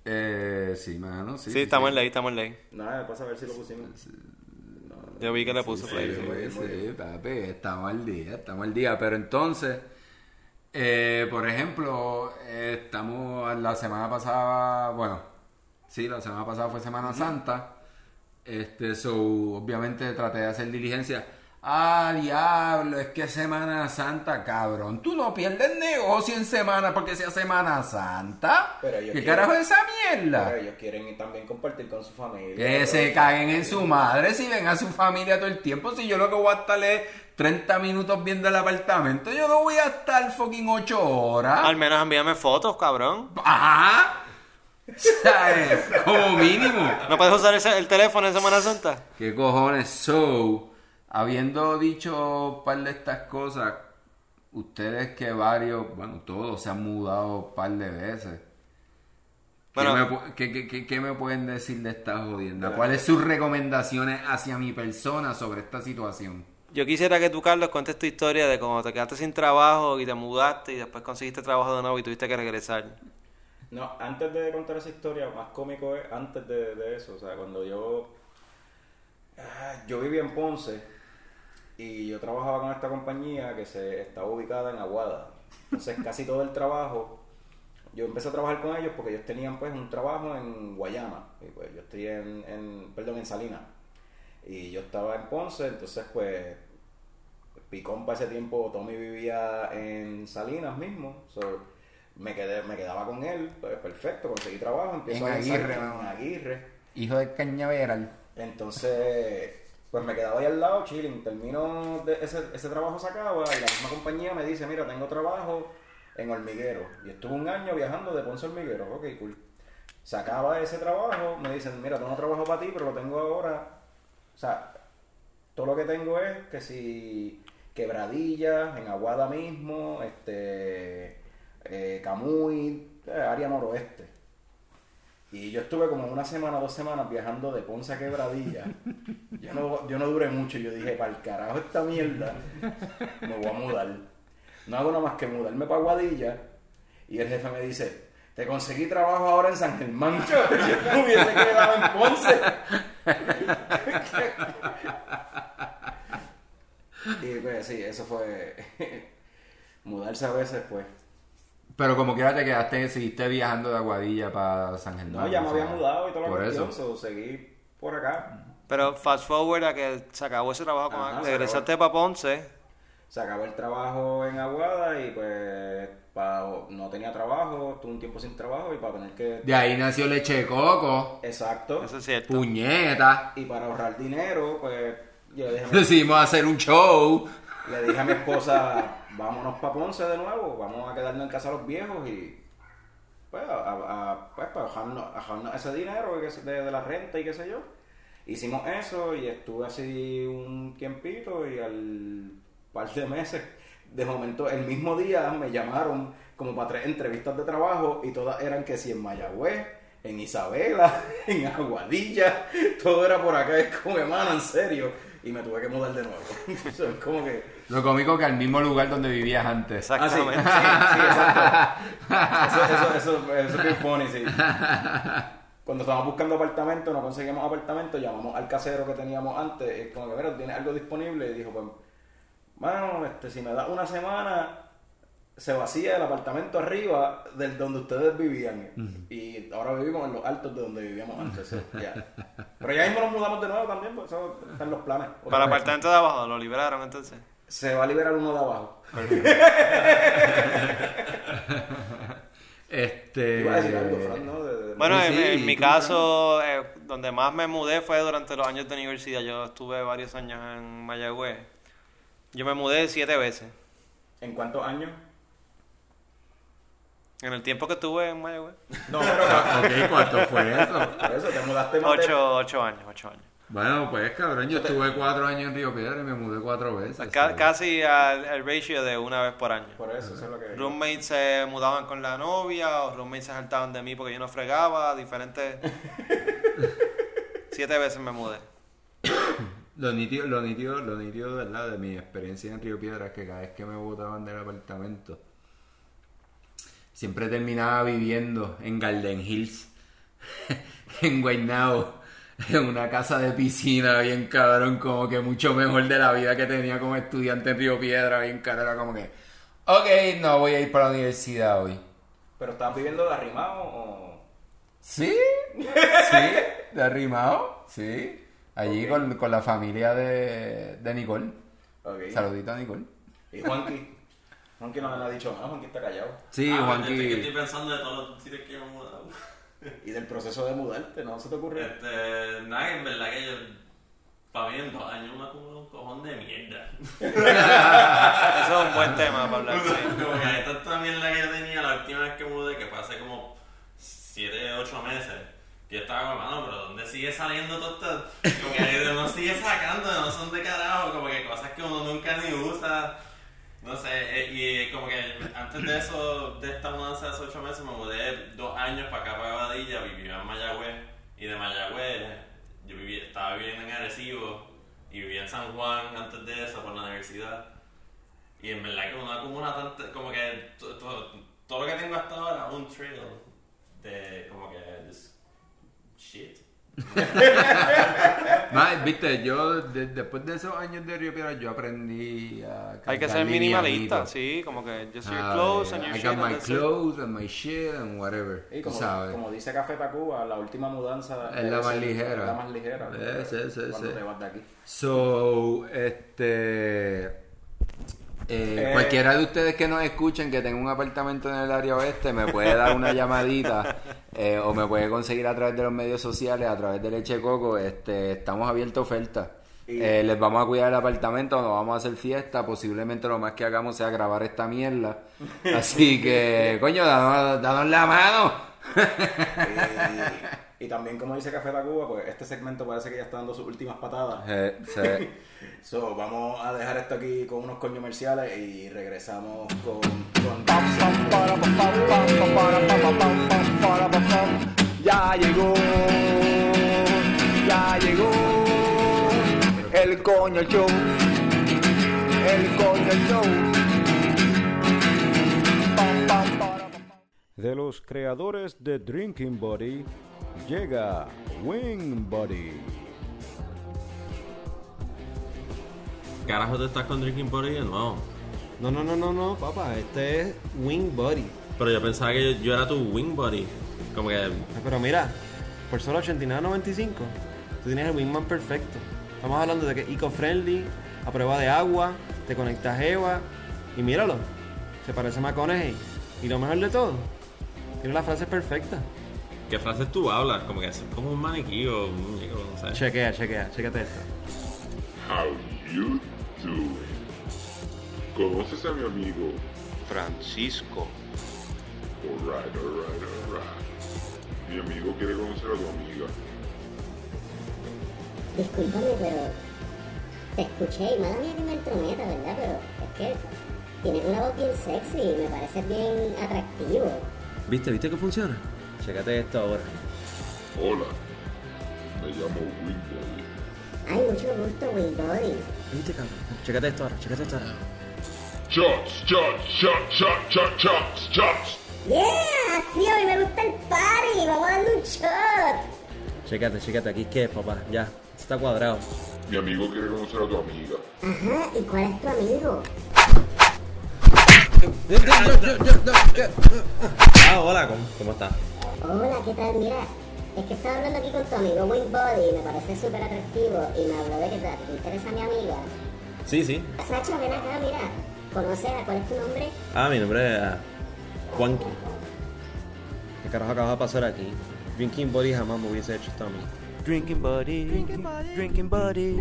Eh, sí, mano, sí. Sí, estamos en ley, estamos en ley. Nada, pasa a ver si lo pusimos. Yo vi que le puso Sí, play. sí, sí, papi, estamos al día, estamos al día. Pero entonces, eh, por ejemplo, eh, estamos la semana pasada, bueno, sí, la semana pasada fue Semana Santa. Este, so, obviamente traté de hacer diligencia. Ah, diablo, es que Semana Santa, cabrón. Tú no pierdes negocio en semana porque sea Semana Santa. Pero ellos ¿Qué quieren- carajo es esa mierda? Pero ellos quieren también compartir con su familia. Que se caguen en su madre si ven a su familia todo el tiempo. Si yo lo que voy a estar es 30 minutos viendo el apartamento, yo no voy a estar fucking 8 horas. Al menos envíame fotos, cabrón. Ajá. ¿Sabes? Como mínimo. ¿No puedes usar ese- el teléfono en Semana Santa? ¿Qué cojones? So, habiendo dicho un par de estas cosas, ustedes que varios, bueno, todos se han mudado un par de veces. ¿Qué, me, pu- qué- qué- qué- qué me pueden decir de esta jodienda? ¿Cuáles sus recomendaciones hacia mi persona sobre esta situación? Yo quisiera que tú, Carlos, cuentes tu historia de cómo te quedaste sin trabajo y te mudaste y después conseguiste trabajo de nuevo y tuviste que regresar. No, antes de contar esa historia, más cómico es antes de, de eso. O sea, cuando yo. ah, Yo vivía en Ponce y yo trabajaba con esta compañía que se estaba ubicada en Aguada. Entonces, casi todo el trabajo. Yo empecé a trabajar con ellos porque ellos tenían pues un trabajo en Guayama. Y pues yo estoy en, en perdón, en Salinas. Y yo estaba en Ponce, entonces pues Picón para ese tiempo, Tommy vivía en Salinas mismo. so, me, quedé, me quedaba con él, pues, perfecto, conseguí trabajo, empiezo En a Aguirre, en Aguirre. Hijo de cañaveral. Entonces, pues me quedaba ahí al lado, chilling. Termino, de ese, ese trabajo se acaba y la misma compañía me dice, mira, tengo trabajo en Hormiguero. Y estuve un año viajando de Ponce a Hormiguero. Ok, cool. Se acaba ese trabajo, me dicen, mira, tengo trabajo para ti, pero lo tengo ahora. O sea, todo lo que tengo es que si quebradillas, en Aguada mismo, este, eh, Camuy, eh, área noroeste. Y yo estuve como una semana, dos semanas viajando de Ponce a Quebradilla. Yo no, yo no duré mucho. Yo dije, para el carajo esta mierda, me voy a mudar. No hago nada más que mudarme para Guadilla. Y el jefe me dice, te conseguí trabajo ahora en San Germán. Yo, yo me hubiese quedado en Ponce. y pues sí, eso fue... Mudarse a veces, pues... Pero como quiera te quedaste, seguiste viajando de Aguadilla para San Germán. No, ya me había mudado y la Por cuestión, eso. so, seguí por acá. Pero fast forward a que se acabó ese trabajo con Ajá, regresaste para Ponce. Se acabó el trabajo en Aguada y pues pa- no tenía trabajo, tuve un tiempo sin trabajo y para tener que... De ahí nació Leche de Coco. Exacto. Eso es cierto. Puñeta. Y para ahorrar dinero, pues yo le dije, Decidimos hacer un show. le dije a mi esposa, vámonos para Ponce de nuevo, vamos a quedarnos en casa los viejos y pues, a, a- pues para ahorrarnos ese dinero de, de la renta y qué sé yo. Hicimos eso y estuve así un tiempito y al par de meses, de momento, el mismo día me llamaron como para tres entrevistas de trabajo y todas eran que si en Mayagüez, en Isabela, en Aguadilla, todo era por acá, es como hermano, en serio. Y me tuve que mudar de nuevo. Es como que... Lo cómico que al mismo lugar donde vivías antes. Ah, sí, Exactamente. sí, sí, exacto. Eso, eso, eso, eso es bien funny, sí. Cuando estábamos buscando apartamento, no conseguíamos apartamento, llamamos al casero que teníamos antes, es como que, mira, ¿tiene algo disponible? Y dijo, pues, mano, este, si me da una semana, se vacía el apartamento arriba del donde ustedes vivían. Y ahora vivimos en los altos de donde vivíamos antes. ya. Pero ya mismo nos mudamos de nuevo también, pues eso está en los planes. Para el apartamento de abajo, lo liberaron entonces. Se va a liberar uno de abajo. Este. Iba a decir algo, Fran, ¿no? De- de- Bueno, Sí, en, sí, en ¿y mi caso, eh, donde más me mudé fue durante los años de universidad. Yo estuve varios años en Mayagüez. Yo me mudé siete veces. ¿En cuántos años? En el tiempo que estuve en Mayagüez. No, pero Ok, ¿cuánto fue eso? por eso te mudaste más de- Ocho, ocho años, ocho años. Bueno, pues cabrón, yo estuve cuatro años en Río Piedra y me mudé cuatro veces. Casi al, al ratio de una vez por año. Por eso, eso es lo que... Roommates se mudaban con la novia, o roommates se saltaban de mí porque yo no fregaba, diferentes... Siete veces me mudé. Lo nítido, lo nítido, lo nítido, ¿verdad? De mi experiencia en Río Piedra es que cada vez que me botaban del apartamento, siempre terminaba viviendo en Garden Hills, en Guaynabo, en una casa de piscina bien cabrón, como que mucho mejor de la vida que tenía como estudiante en Río Piedra, bien caro, era como que, ok, no voy a ir para la universidad hoy. ¿Pero estabas viviendo de arrimado o...? ¿Sí? ¿Sí? ¿De arrimado? Sí. Allí con, con la familia de, de Nicole. Ok. Saludito a Nicole. ¿Y Juanqui? Juanqui no me ha dicho nada, Juanqui está callado. Sí, Ah, Juanqui. estoy, estoy pensando de todos los sitios que yo me he mudado. Y del proceso de mudarte, ¿no se te ocurre? Este, nada, en verdad que yo, para mí en dos años me acumulo un cojón de mierda. Eso es un buen tema para hablar. sí. como que hay tanta mierda que yo tenía la última vez que mudé, que fue hace como 7, 8 meses. Que yo estaba como, mano, pero ¿dónde sigue saliendo todo esto? Como que uno sigue sacando, no son de carajo, como que cosas que uno nunca ni usa. No sé, eh, y como que antes de eso, de esta mudanza de hace 8 meses, me mudé dos años para acá, para Badilla, vivía en Mayagüez. Y de Mayagüez, yo viví, estaba viviendo en Arecibo y vivía en San Juan antes de eso, por la universidad. Y en verdad que uno acumula tanto, como que to- to- todo lo que tengo hasta ahora es un trail de como que just shit. Ma, Viste, yo de- después de esos años de Río Piedra, yo aprendí a. Hay que ser minimalista, sí, como que just your Ah, clothes and your I shit. got and my it. clothes and my shit and whatever. Y como, sabes. como dice Café Tacuba, la última mudanza Es la más ser ligera. La más ligera. Sí, sí, Cuando sí. te vas de aquí. So, este. Eh, Eh. Cualquiera de ustedes que nos escuchen que tenga un apartamento en el área oeste me puede dar una llamadita eh, o me puede conseguir a través de los medios sociales, a través de Leche Coco. Este, estamos abiertos a ofertas. Eh, les vamos a cuidar el apartamento, nos vamos a hacer fiesta. Posiblemente lo más que hagamos sea grabar esta mierda. Así que, coño, danos, danos la mano. Y, también, como dice Café Tacuba, pues este segmento parece que ya está dando sus últimas patadas. Eh, sí. So, vamos a dejar esto aquí con unos comerciales y regresamos con, con Pam, pam, para, pam, pam, pam, pam, para, pam, pam, pam, pam, para, pam, pam. Ya llegó, ya llegó el coño show, el coño show. De los creadores de Drinking Buddy, llega Wing Buddy. Carajo, te estás con Drinking Buddy de nuevo. No, no, no, no, no, papá. Este es Wing Buddy. Pero yo pensaba que yo, yo era tu Wing Buddy. Como que. Ah, Pero mira, por solo 89.95, tú tienes el Wingman perfecto. Estamos hablando de que es eco-friendly, a prueba de agua, te conectas EVA y míralo, se parece a McConaughey. Y lo mejor de todo, tiene las frases perfectas. ¿Qué frases tú hablas? Como que es como un maniquí o un muñeco, no sé. Chequea, chequea, chequete esto. How you doing? ¿Conoces a mi amigo? Francisco. Alright, alright, alright. Mi amigo quiere conocer a tu amiga. Discúlpame, pero te escuché y mala mía que me entrometa, ¿verdad? Pero es que tienes una voz bien sexy y me parece bien atractivo. ¿Viste? ¿Viste que funciona? Chequete esto ahora. Hola, me llamo Winbody. Ay, mucho gusto, Winbody. ¿Viste, cabrón? Chequete esto ahora, chequete esto ahora. Shots, shots, shots, shots, shots, shots, shots. Yeah, sí, a mí me gusta el party. Vamos a darle un shot. Chécate, chécate, aquí qué, papá. Ya, está cuadrado. Mi amigo quiere conocer a tu amiga. Ajá, ¿y cuál es tu amigo? Ah, hola, ¿cómo, cómo estás? Hola, ¿qué tal? Mira, es que estaba hablando aquí con tu amigo Wing Body y me parece súper atractivo y me habló de que te, te interesa mi amiga. Sí, sí. Sacha, ven acá, mira. ¿Conoces a cuál es tu nombre? Ah, mi nombre es ah, Juanqui. ¿Qué carajo acaba de pasar aquí? Drinking Body jamás me hubiese hecho esto a mí. Drinking buddy, drinking buddy,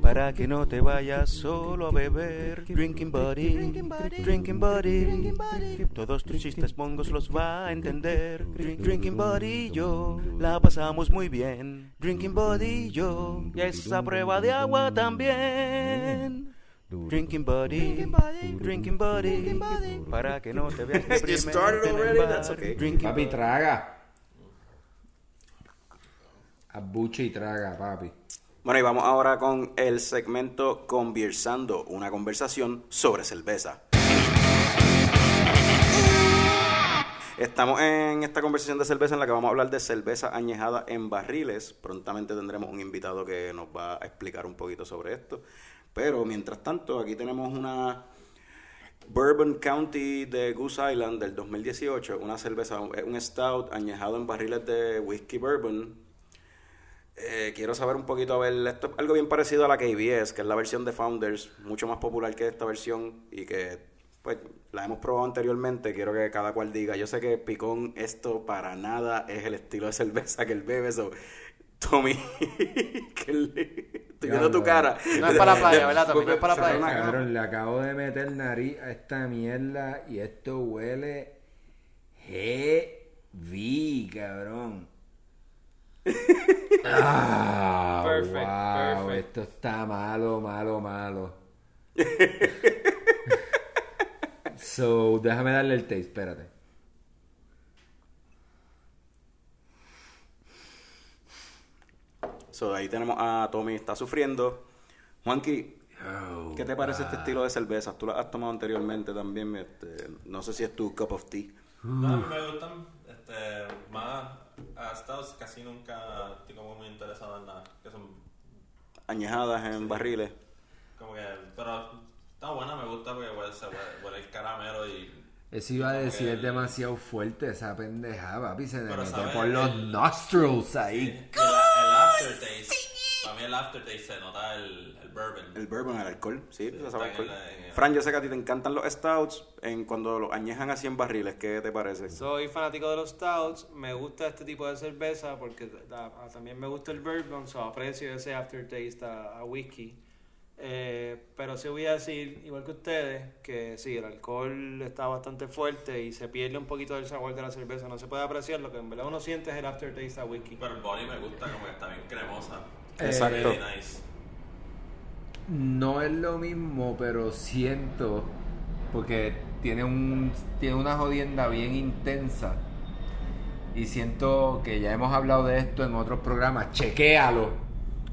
para que no te vayas solo a beber. Drinking buddy, drinking buddy, todos tus chistes mongos los va a entender. Drinking buddy yo la pasamos muy bien. Drinking buddy yo y esa prueba de agua también. Drinking buddy, drinking buddy, para que no te veas You started already? bar. That's okay. Drinking Papi, traga. Abuche y traga, papi. Bueno, y vamos ahora con el segmento Conversando, una conversación sobre cerveza. Estamos en esta conversación de cerveza en la que vamos a hablar de cerveza añejada en barriles. Prontamente tendremos un invitado que nos va a explicar un poquito sobre esto. Pero mientras tanto, aquí tenemos una Bourbon County de Goose Island del 2018, una cerveza, un stout añejado en barriles de whisky bourbon. Eh, quiero saber un poquito, a ver, esto es algo bien parecido a la KBS, que es la versión de Founders, mucho más popular que esta versión y que pues la hemos probado anteriormente, quiero que cada cual diga, yo sé que Picón esto para nada es el estilo de cerveza que él bebe, so, Tommy, que le- estoy viendo tu cara. No es para la playa, ¿verdad, Tommy? No es para la playa. Cabrón, le acabo de meter nariz a esta mierda y esto huele heavy, cabrón. Ah, Perfect, wow, perfect. esto está malo, malo, malo. so, déjame darle el taste, espérate. So, ahí tenemos a Tommy, está sufriendo. Juanqui, Oh, ¿qué te parece este estilo de cervezas? Tú las has tomado anteriormente también, este, no sé si es tu cup of tea. No, a mí me gustan este, más a Stouts, casi nunca estoy como muy interesado en nada. Que son Añejadas en barriles. como que. Pero está buena, me gusta porque huele, se huele, huele el caramelo y. Eso iba a decir, es demasiado fuerte esa pendejada, papi. Se le sabe- por los el- nostrils ahí. Y el, el aftertaste. Para mí el aftertaste se nota el, el bourbon. El bourbon, el alcohol, sí, se sabe alcohol. la- Fran, yo sé que a ti te encantan los stouts en cuando los añejan así en barriles, ¿qué te parece? Soy fanático de los stouts, me gusta este tipo de cerveza porque da- ah, también me gusta el bourbon, so aprecio ese aftertaste a, a whisky. Eh, pero sí voy a decir, igual que ustedes, que sí, el alcohol está bastante fuerte y se pierde un poquito del sabor de la cerveza, no se puede apreciar, lo que en verdad uno siente es el aftertaste a whisky. Pero el body me gusta, como que está bien cremosa. Exacto. No es lo mismo, pero siento porque tiene un tiene una jodienda bien intensa y siento que ya hemos hablado de esto en otros programas. Chequéalo.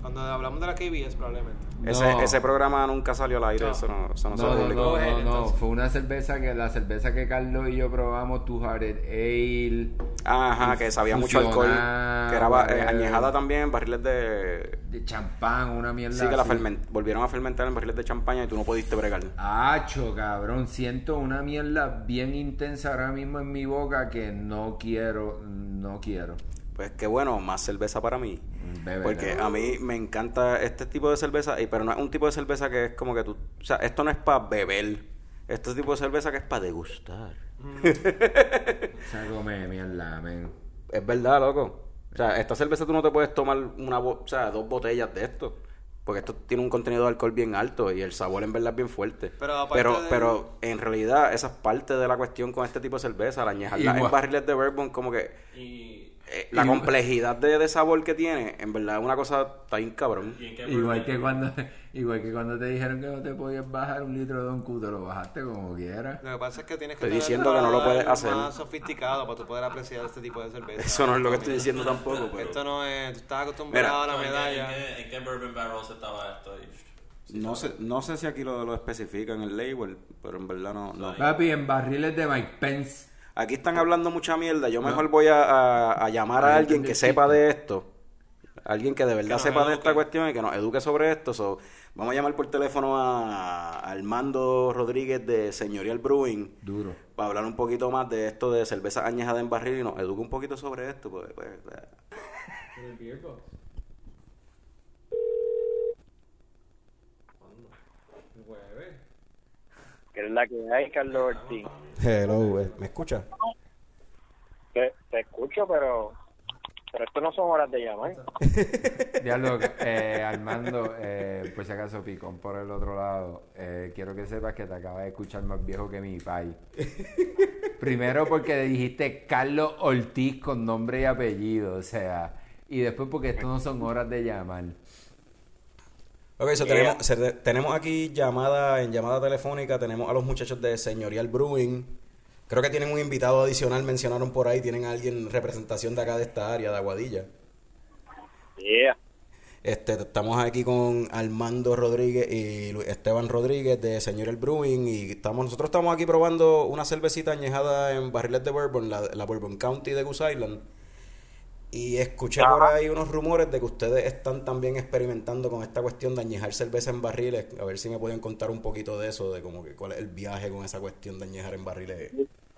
Cuando hablamos de la KBS probablemente. Ese, No. ese programa nunca salió al aire, No. eso no, eso no, se No, no, publicó. no, no, fue una cerveza que la cerveza que Carlos y yo probamos, Two Hearted Ale, Ajá, que sabía mucho alcohol, que era ba- eh, añejada también, barriles de... de champán, una mierda Sí, que la ferment- volvieron a fermentar en barriles de champaña y tú no pudiste bregar. Acho, cabrón, siento una mierda bien intensa ahora mismo en mi boca que no quiero, no quiero. Pues qué bueno, más cerveza para mí. Bébela. Porque a mí me encanta este tipo de cerveza, y pero no es un tipo de cerveza que es como que tú... O sea, esto no es para beber. Este tipo de cerveza que es para degustar. O sea, come mierda, men. Es verdad, loco. O sea, esta cerveza tú no te puedes tomar una bo- o sea, dos botellas de esto. Porque esto tiene un contenido de alcohol bien alto y el sabor en verdad es bien fuerte. Pero pero, de- pero en realidad esa es parte de la cuestión con este tipo de cerveza, la añejarla en barriles de bourbon, como que Y, eh, la complejidad de, de sabor que tiene, en verdad es una cosa está bien cabrón. Igual que cuando igual que cuando te dijeron que no te podías bajar un litro de Don Q, te lo bajaste como quieras. Lo que pasa es que tienes que Estoy diciendo un que no lo puedes hacer. más sofisticado para tú poder apreciar este tipo de cerveza. Eso no es lo que estoy diciendo tampoco, pero Esto no es, tú estás acostumbrado a la ¿En qué- medalla. ¿En qué, en qué bourbon barrels estaba esto? Y- no sé, no sé si aquí lo, lo especifica en el label, pero en verdad no. no. Papi, en barriles de Mike Pence. Aquí están hablando mucha mierda. Yo mejor voy a, a- a llamar a alguien que sepa de esto. Alguien que de verdad sepa de esta cuestión y que nos eduque sobre esto. So, vamos a llamar por teléfono a, a Armando Rodríguez de Señorial Brewing Duro. para hablar un poquito más de esto de cerveza añejada en barril y nos eduque un poquito sobre esto. Pues, pues, eh. Que es la que hay, Carlos Ortiz. Hello, eh, ¿me escucha? Te, te escucho, pero pero esto no son horas de llamar. Diablo, eh, Armando, eh, por si acaso picón por el otro lado, eh, quiero que sepas que te acabas de escuchar más viejo que mi pai. Primero porque dijiste Carlos Ortiz con nombre y apellido, o sea, y después porque esto no son horas de llamar. Ok, so tenemos, aquí llamada, en llamada telefónica, tenemos a los muchachos de Señorial Brewing. Creo que tienen un invitado adicional, mencionaron por ahí, tienen a alguien representación de acá de esta área, de Aguadilla. Yeah. Este, estamos aquí con Armando Rodríguez y Esteban Rodríguez de Señorial Brewing y estamos, nosotros estamos aquí probando una cervecita añejada en barriles de bourbon, la, la Bourbon County de Goose Island. Y escuché por ahí unos rumores de que ustedes están también experimentando con esta cuestión de añejar cerveza en barriles. A ver si me pueden contar un poquito de eso, de como que cuál es el viaje con esa cuestión de añejar en barriles.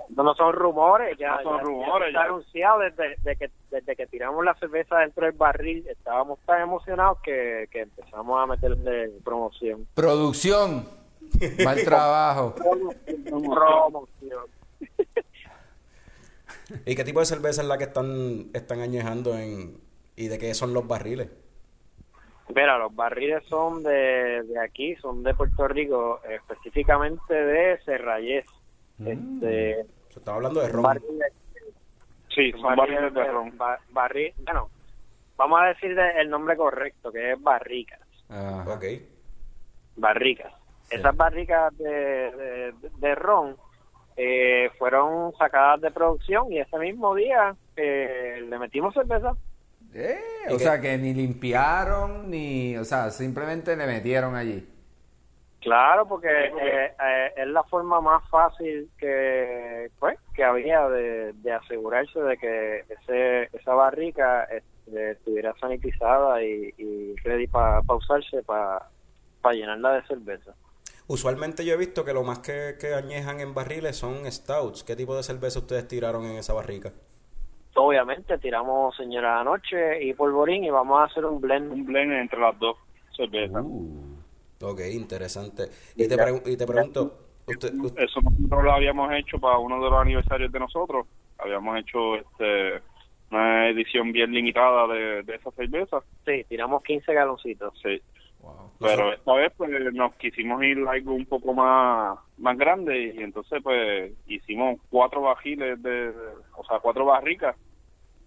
No, no son rumores, ya, No son ya- ya rumores, está ya. anunciado desde, de que, desde que tiramos la cerveza dentro del barril. Estábamos tan emocionados que, que empezamos a meterle promoción. Producción, mal trabajo. promoción. ¿Y qué tipo de cerveza es la que están, están añejando en, y de qué son los barriles? Mira, los barriles son de, de aquí, son de Puerto Rico, específicamente de Serrayés. Este, Se estaba hablando de ron. barriles- Sí, son barriles de ron. ba- barri- bueno, vamos a decir de- el nombre correcto, que es barricas. Ajá. Ok. Barricas. Esas barricas de, de, de ron eh, fueron sacadas de producción y ese mismo día eh, le metimos cerveza. Eh, o sea, que ni limpiaron, ni, o sea, simplemente le metieron allí. Claro, porque eh, eh, es la forma más fácil que pues que había de, de asegurarse de que ese esa barrica este, estuviera sanitizada y, y ready para usarse para llenarla de cerveza. Usualmente yo he visto que lo más que, que añejan en barriles son stouts. ¿Qué tipo de cerveza ustedes tiraron en esa barrica? Obviamente tiramos Señora Anoche y Polvorín y vamos a hacer un blend. Un blend entre las dos cervezas. Ok, interesante. Y te, pregun- y te pregunto, usted, usted- Eso nosotros lo habíamos hecho para uno de los aniversarios de nosotros. Habíamos hecho este una edición bien limitada de, de esa cerveza. Sí, tiramos 15 galoncitos. Sí. Pero esta vez pues nos quisimos ir a algo un poco más más grande y entonces pues hicimos cuatro bajiles de, o sea, cuatro barricas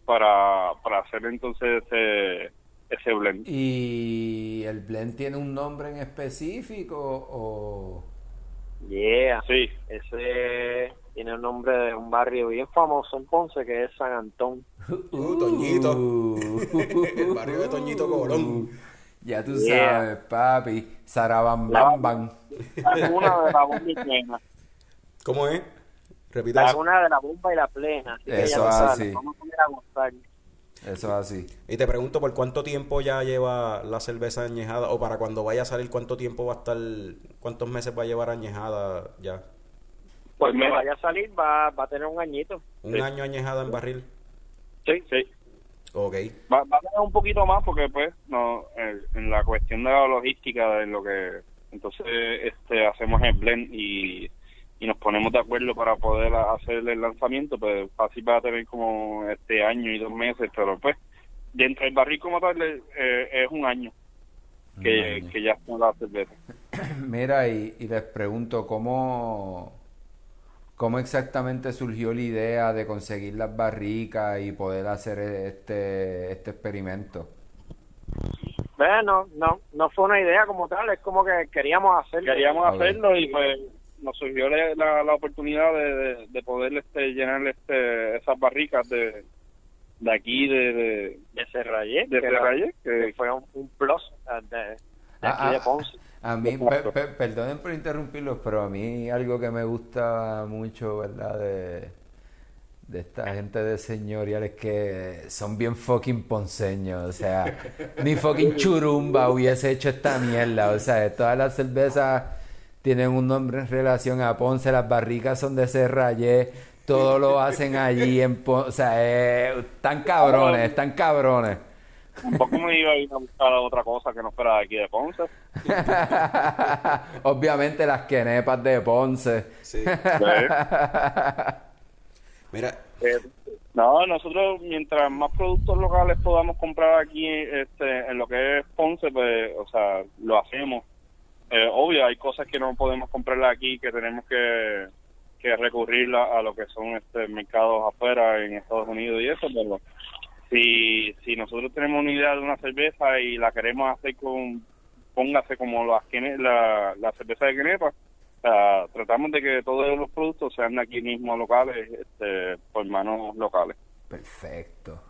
para, para hacer entonces ese, ese blend. ¿Y el blend tiene un nombre en específico o...? Yeah. Sí. Ese tiene el nombre de un barrio bien famoso en Ponce que es San Antón. Uh, Toñito. el barrio de Toñito Colón. Ya tú Yeah. sabes, papi. Sarabambamban. Una de la bomba y plena. ¿Cómo es? Repita La eso. una de la bomba y la plena. Así que Eso sabes, así. Vamos a poner a gozar. Eso es así. Y te pregunto, ¿por cuánto tiempo ya lleva la cerveza añejada? O para cuando vaya a salir, ¿cuánto tiempo va a estar, cuántos meses va a llevar añejada ya? Pues vaya a salir, va, va a tener un añito. ¿Un Sí. año añejada en barril? Sí. Sí. Ok. Va, va a tener un poquito más porque pues no eh, en la cuestión de la logística de lo que entonces este hacemos el blend y, y nos ponemos de acuerdo para poder hacer el lanzamiento pues fácil va a tener como este año y dos meses pero pues dentro del barril como tal eh, es un año que, que ya está la cerveza Mira, y, y les pregunto, ¿cómo, ¿cómo exactamente surgió la idea de conseguir las barricas y poder hacer este, este experimento? Bueno, no, no fue una idea como tal, es como que queríamos hacerlo. queríamos hacerlo y pues nos surgió la, la, oportunidad de, de, de poder este llenar este esas barricas de de aquí de, de, de de que que que fue un, un plus eh, de, de Ah, aquí ah, de Ponce. A mí, pe- pe- perdonen por interrumpirlos, pero a mí algo que me gusta mucho, ¿verdad? De, de esta gente de señoriales que son bien fucking ponceños. O sea, ni fucking churumba hubiese hecho esta mierda. O sea, todas las cervezas tienen un nombre en relación a Ponce. Las barricas son de Serrayé. Todo lo hacen allí en Ponce. O sea, eh, están cabrones, están cabrones. Tampoco me iba a ir a buscar otra cosa que no fuera de aquí de Ponce. Obviamente las quenepas de Ponce. Sí. Mira, Eh, no, nosotros mientras más productos locales podamos comprar aquí este, en lo que es Ponce, pues, o sea, lo hacemos. Eh, obvio, hay cosas que no podemos comprar aquí, que tenemos que, que recurrir a, a lo que son este mercados afuera en Estados Unidos y eso, pero si, si nosotros tenemos una idea de una cerveza y la queremos hacer con, póngase como las la, la cerveza de o sea, tratamos de que todos los productos sean de aquí mismo locales, este, por manos locales. Perfecto.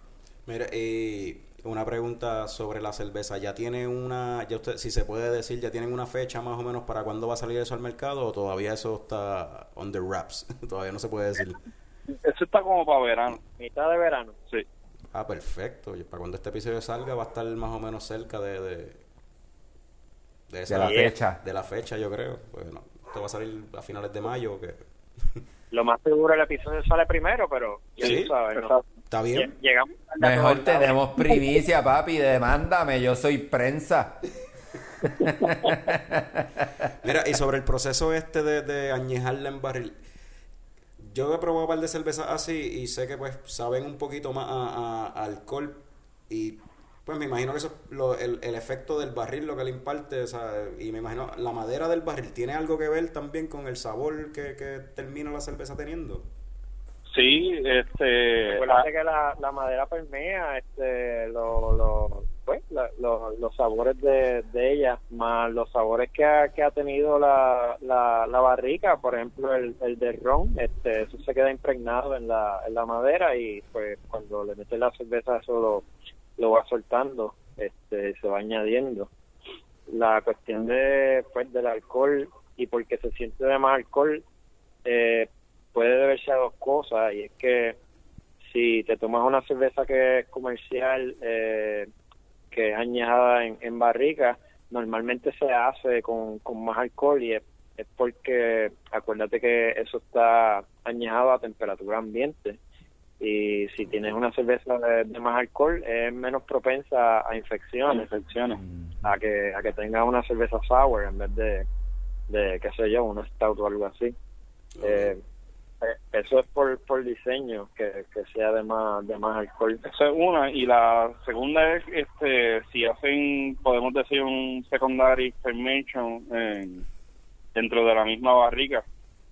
Mira, y una pregunta sobre la cerveza. ¿Ya tiene una, ya usted, si se puede decir, ya tienen una fecha más o menos para cuándo va a salir eso al mercado o todavía eso está on the wraps? todavía no se puede decir. Eso está como para verano. Mitad de verano. Sí. Ah, perfecto. Y para cuando este episodio salga va a estar más o menos cerca de... De, de esa- De la fecha. De la fecha, yo creo. Bueno, esto va a salir a finales de mayo. o qué? Lo más seguro el episodio sale primero, pero ya Sí, tú sabes, exacto. ¿no? ¿Está bien? Lle- Llegamos Mejor tenemos primicia, papi. Demándame, yo soy prensa. Mira, y sobre el proceso este de, de añejarla en barril. Yo he probado un par de cervezas así y sé que pues saben un poquito más a, a- a alcohol y pues me imagino que eso es lo- el, el efecto del barril lo que le imparte, o sea, y me imagino la madera del barril tiene algo que ver también con el sabor que, que termina la cerveza teniendo. Sí, este... Recuerda que la, la madera permea este, lo, lo- pues, la- lo- los sabores de, de ella, más los sabores que ha, que ha tenido la, la, la barrica, por ejemplo el, el de ron, este, eso se queda impregnado en la, en la madera y pues cuando le metes la cerveza eso lo, lo va soltando, este, se va añadiendo. La cuestión de pues del alcohol y porque se siente de más alcohol, eh, puede deberse a dos cosas y es que si te tomas una cerveza que es comercial eh, que es añejada en, en barrica normalmente se hace con, con más alcohol y es, es porque acuérdate que eso está añejado a temperatura ambiente. Y si tienes una cerveza de, de más alcohol es menos propensa a infecciones, infecciones. a que a que tenga una cerveza sour en vez de de qué sé yo una stout o algo así. Eh, eh, eso es por, por diseño que, que sea de más de más alcohol Esa es una. Y la segunda es, este, si hacen, podemos decir, un secondary fermentation en- dentro de la misma barrica,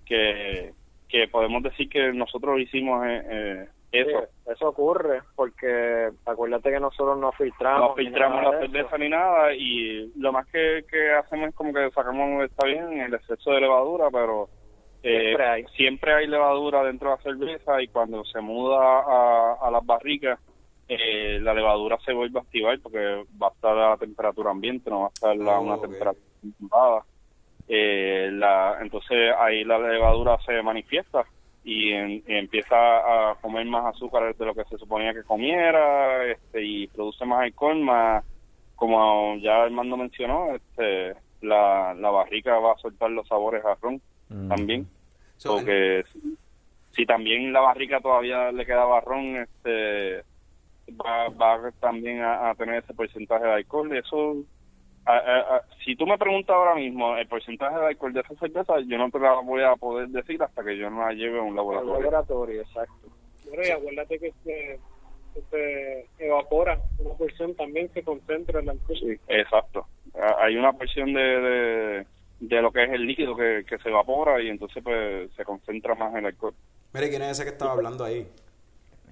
que, que podemos decir que nosotros hicimos eh, eh, eso. Sí, eso ocurre porque acuérdate que nosotros no filtramos no filtramos la cerveza ni nada y lo más que, que hacemos es como que sacamos, está bien, el exceso de levadura, pero eh, Siempre hay. siempre hay levadura dentro de la cerveza y cuando se muda a, a las barricas, eh, la levadura se vuelve a activar porque va a estar a la temperatura ambiente, no va a estar a Oh, una ok. temperatura controlada. Eh, la, entonces ahí la levadura se manifiesta y, en- y empieza a comer más azúcar de lo que se suponía que comiera este, y produce más alcohol, más como ya Armando mencionó, este, la, la barrica va a soltar los sabores a ron también. So, porque si, si también la barrica todavía le quedaba ron, este, va, va también a, a tener ese porcentaje de alcohol. Eso, a- a- a- si tú me preguntas ahora mismo el porcentaje de alcohol de esa cerveza, yo no te la voy a poder decir hasta que yo no la lleve a un El laboratorio. laboratorio exacto Bueno, y acuérdate que se, evapora una porción también se concentra en la alcohol. Exacto. A- Hay una porción de, de, de lo que es el líquido que, que se evapora y entonces pues se concentra más el alcohol. Mire, ¿quién es ese que estaba hablando ahí?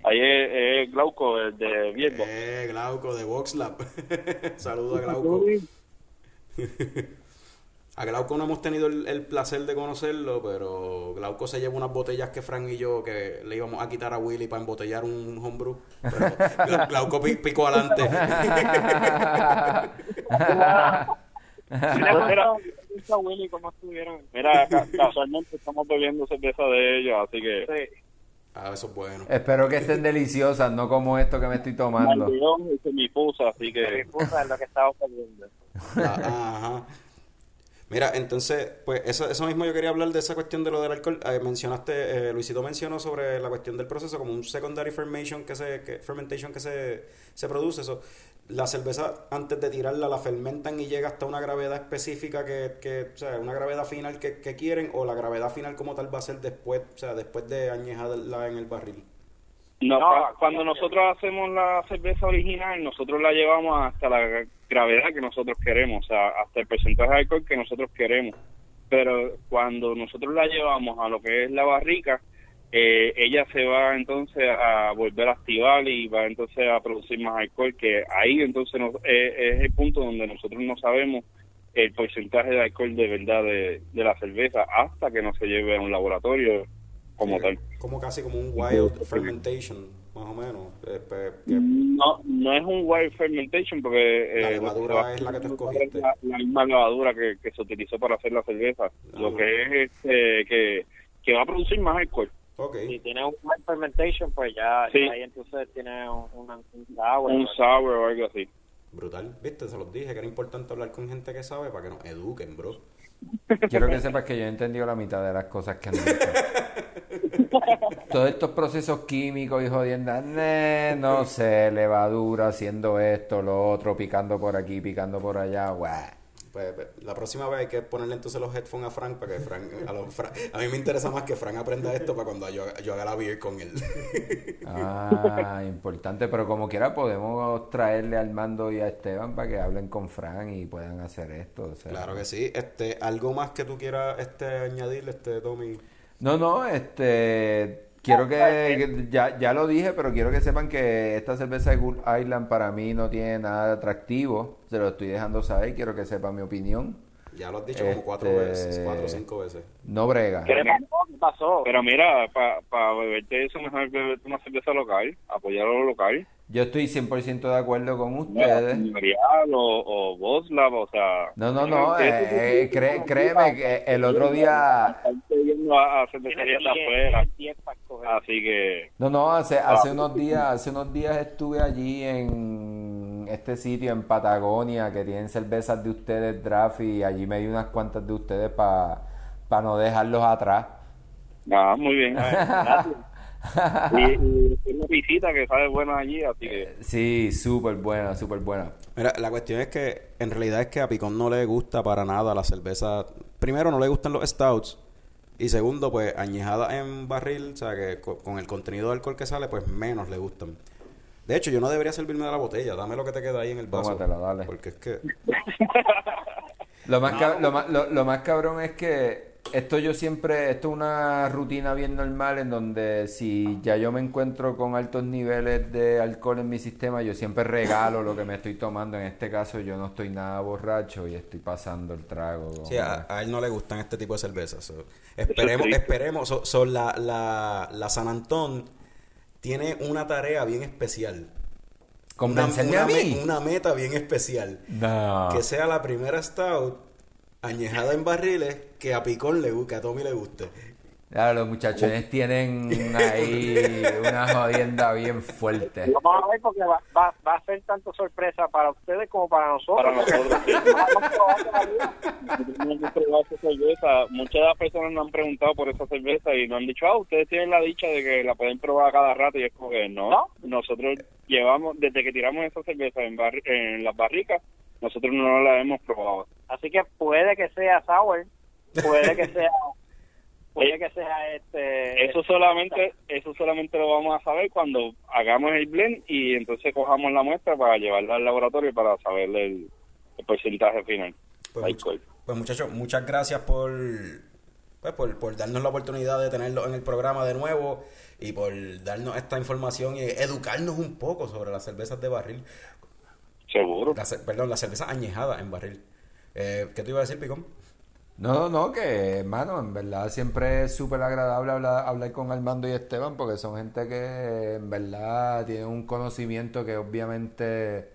Ahí es, es Glauco, el de Vierbo. Eh, Glauco de VoxLab. Saludos a Glauco. A Glauco no hemos tenido el, el placer de conocerlo, pero Glauco se lleva unas botellas que Frank y yo que le íbamos a quitar a Willy para embotellar un homebrew. Pero Gla- Glauco pi- picó adelante. A Willy cómo estuvieron. mira, ca- casualmente estamos bebiendo cerveza de ellos, así que Ah, eso es bueno. Espero que estén deliciosas, no como esto que me estoy tomando. Y semipusa, así que... Semipusa es lo que estaba perdiendo. Ah, ajá. Mira, entonces, pues eso, eso mismo yo quería hablar de esa cuestión de lo del alcohol. Eh, mencionaste, eh, Luisito mencionó sobre la cuestión del proceso como un secondary fermentation que se, que, fermentation que se, se produce. Eso, la cerveza, antes de tirarla, la fermentan y llega hasta una gravedad específica que, que o sea, una gravedad final que, que quieren, o la gravedad final como tal va a ser después, o sea, después de añejarla en el barril. No, cua- cuando nosotros hacemos la cerveza original, nosotros la llevamos hasta la gravedad que nosotros queremos, o sea, hasta el porcentaje de alcohol que nosotros queremos. Pero cuando nosotros la llevamos a lo que es la barrica, eh, ella se va entonces a volver a activar y va entonces a producir más alcohol, que ahí entonces nos- eh, es el punto donde nosotros no sabemos el porcentaje de alcohol de verdad de, de la cerveza hasta que no se lleve a un laboratorio como tal. Como casi como un wild fermentation, más o menos. Eh, No, no es un wild fermentation porque La eh, levadura que va- es la que tú escogiste. La, la misma levadura que, que se utilizó para hacer la cerveza. Lo que es este, que, que va a producir más alcohol. Si tiene un wild fermentation, pues ya, Sí. ya ahí entonces tiene un, una- un sour. Un sour o algo así. Brutal, viste, se los dije que era importante hablar con gente que sabe para que nos eduquen, bro. Quiero que sepas que yo he entendido la mitad de las cosas que han dicho. Todos estos procesos químicos y jodiendas, ne, no sé, levadura, haciendo esto, lo otro, picando por aquí, picando por allá, guau. Pues, pues, la próxima vez hay que ponerle entonces los headphones a Frank para que Frank, a, los a mí me interesa más que Frank aprenda esto para cuando yo, haga- yo haga la beer con él. Ah, importante, pero como quiera podemos traerle al mando y a Esteban para que hablen con Fran y puedan hacer esto. o sea. claro que sí. Este, algo más que tú quieras este añadirle, este Tommy. No, no, este, quiero que, que- ya, ya lo dije, pero quiero que sepan que esta cerveza de Gould Island para mí no tiene nada de atractivo, se lo estoy dejando saber, quiero que sepan mi opinión. Ya lo has dicho como cuatro Este, veces, cuatro o cinco veces. No brega. ¿Qué pasó? ¿Qué pasó? Pero mira, para beberte eso, mejor beberte una cerveza local, apoyar a lo local. Yo estoy 100% de acuerdo con ustedes. Imperial o, o Boslav, o sea... No, no, no, eh, eh, cre- créeme que el otro día... A, a cervecerías de afuera. Así que... No, no, hace, hace unos días, hace unos días estuve allí en este sitio en Patagonia que tienen cervezas de ustedes draft y allí me di unas cuantas de ustedes para no dejarlos atrás. Ah, muy bien. Y, una visita que sabe buena allí, así que... Sí, súper buena, súper buena. Mira, la cuestión es que en realidad es que a Picón no le gusta para nada la cerveza. Primero, no le gustan los stouts. Y segundo, pues añejada en barril, o sea, que co- con el contenido de alcohol que sale, pues menos le gustan. De hecho, yo no debería servirme de la botella. Dame lo que te queda ahí en el vaso. Tómatela, dale. Porque es que... Lo más, cab- lo, más, lo, lo más cabrón es que esto yo siempre, esto es una rutina bien normal en donde si ya yo me encuentro con altos niveles de alcohol en mi sistema, yo siempre regalo lo que me estoy tomando. En este caso yo no estoy nada borracho y estoy pasando el trago. Sí, a, a él no le gustan este tipo de cervezas. so, esperemos, esperemos. So- so, la, la, la San Antón tiene una tarea bien especial. Convénceme una, a una mí. una meta bien especial. No. Que sea la primera stout añejada en barriles que a Picón le guste, que a Tommy le guste. Claro, los muchachones tienen ahí una jodienda bien fuerte. Vamos a ver porque va, va, va a ser tanto sorpresa para ustedes como para nosotros. Para nosotros, sí. Cerveza. Muchas de las personas nos han preguntado por esa cerveza y nos han dicho, ah, ustedes tienen la dicha de que la pueden probar a cada rato. Y es como que no. Nosotros llevamos, desde que tiramos esa cerveza en, barri- en las barricas, nosotros no la hemos probado. Así que puede que sea sour, puede que sea, puede que sea este. Eso solamente, eso solamente lo vamos a saber cuando hagamos el blend y entonces cojamos la muestra para llevarla al laboratorio para saber el, el porcentaje final. Pues, much- pues, muchachos, muchas gracias por, pues, por, por darnos la oportunidad de tenerlo en el programa de nuevo y por darnos esta información y educarnos un poco sobre las cervezas de barril. Seguro. perdón, las cervezas añejadas en barril. Eh, ¿Qué te iba a decir, Picón? No, no, no, que, hermano, en verdad siempre es súper agradable hablar, hablar con Armando y Esteban porque son gente que en verdad tienen un conocimiento que obviamente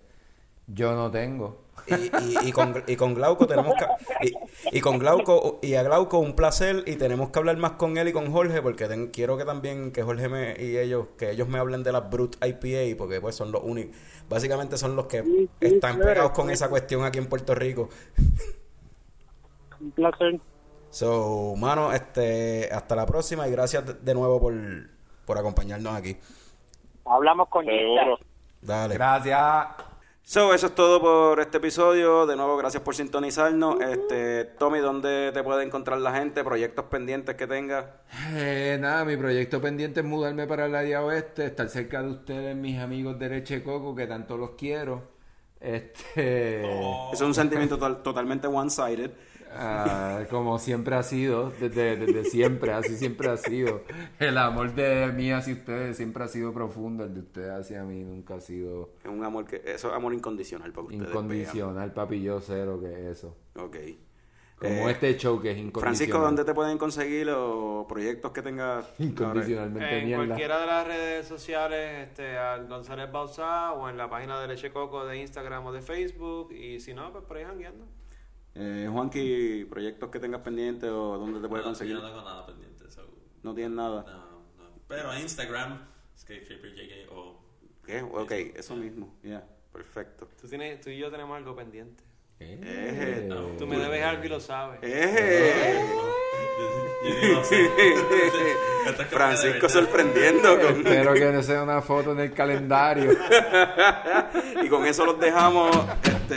yo no tengo. Y, y- y con, y con Glauco tenemos que y, y con Glauco y a Glauco un placer y tenemos que hablar más con él y con Jorge porque ten- quiero que también que Jorge me, y ellos que ellos me hablen de las Brut IPA porque pues son los únicos básicamente son los que sí, están claro. pegados con esa cuestión aquí en Puerto Rico Un placer. so mano este hasta la próxima y gracias de, nuevo por por acompañarnos aquí Hablamos con Seguro. dale Gracias. So, eso es todo por este episodio. De nuevo, gracias por sintonizarnos. Este, Tommy, ¿dónde te puede encontrar la gente? ¿Proyectos pendientes que tengas? Eh, nada, mi proyecto pendiente es mudarme para el área oeste, estar cerca de ustedes, mis amigos de Leche Coco, que tanto los quiero. Este. Eso es un sentimiento total- totalmente one-sided. Ah, como siempre ha sido, desde, desde siempre, así siempre ha sido. El amor de mí hacia ustedes siempre ha sido profundo, el de ustedes hacia mí nunca ha sido Es un amor que, eso es amor incondicional para ustedes. incondicional, papi, yo cero que eso. vean. Ok. Como Eh, este show que es incondicional. Francisco, ¿dónde te pueden conseguir los proyectos que tengas? Incondicionalmente En mierda. cualquiera de las redes sociales, este, al González Bauzá o en la página de Leche Coco de Instagram o de Facebook. Y si no, pues por ahí jangueando. Eh, Juanqui, proyectos que tengas pendientes o dónde te puede No, conseguir. Yo no tengo nada pendiente. so, No tienes nada. no, no. Pero Instagram, SkateShaperJK o ¿Qué? Ok, eso mismo. Ya, perfecto. Tú, tienes, tú y yo tenemos algo pendiente. Eje. Tú me debes algo y lo sabes. De Francisco sorprendiendo con... Espero que no sea una foto en el calendario. y con eso los dejamos. Este,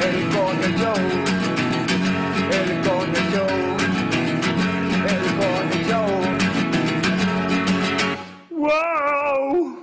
el Cone Show, el Cone Show, el Cone Show. ¡Wow!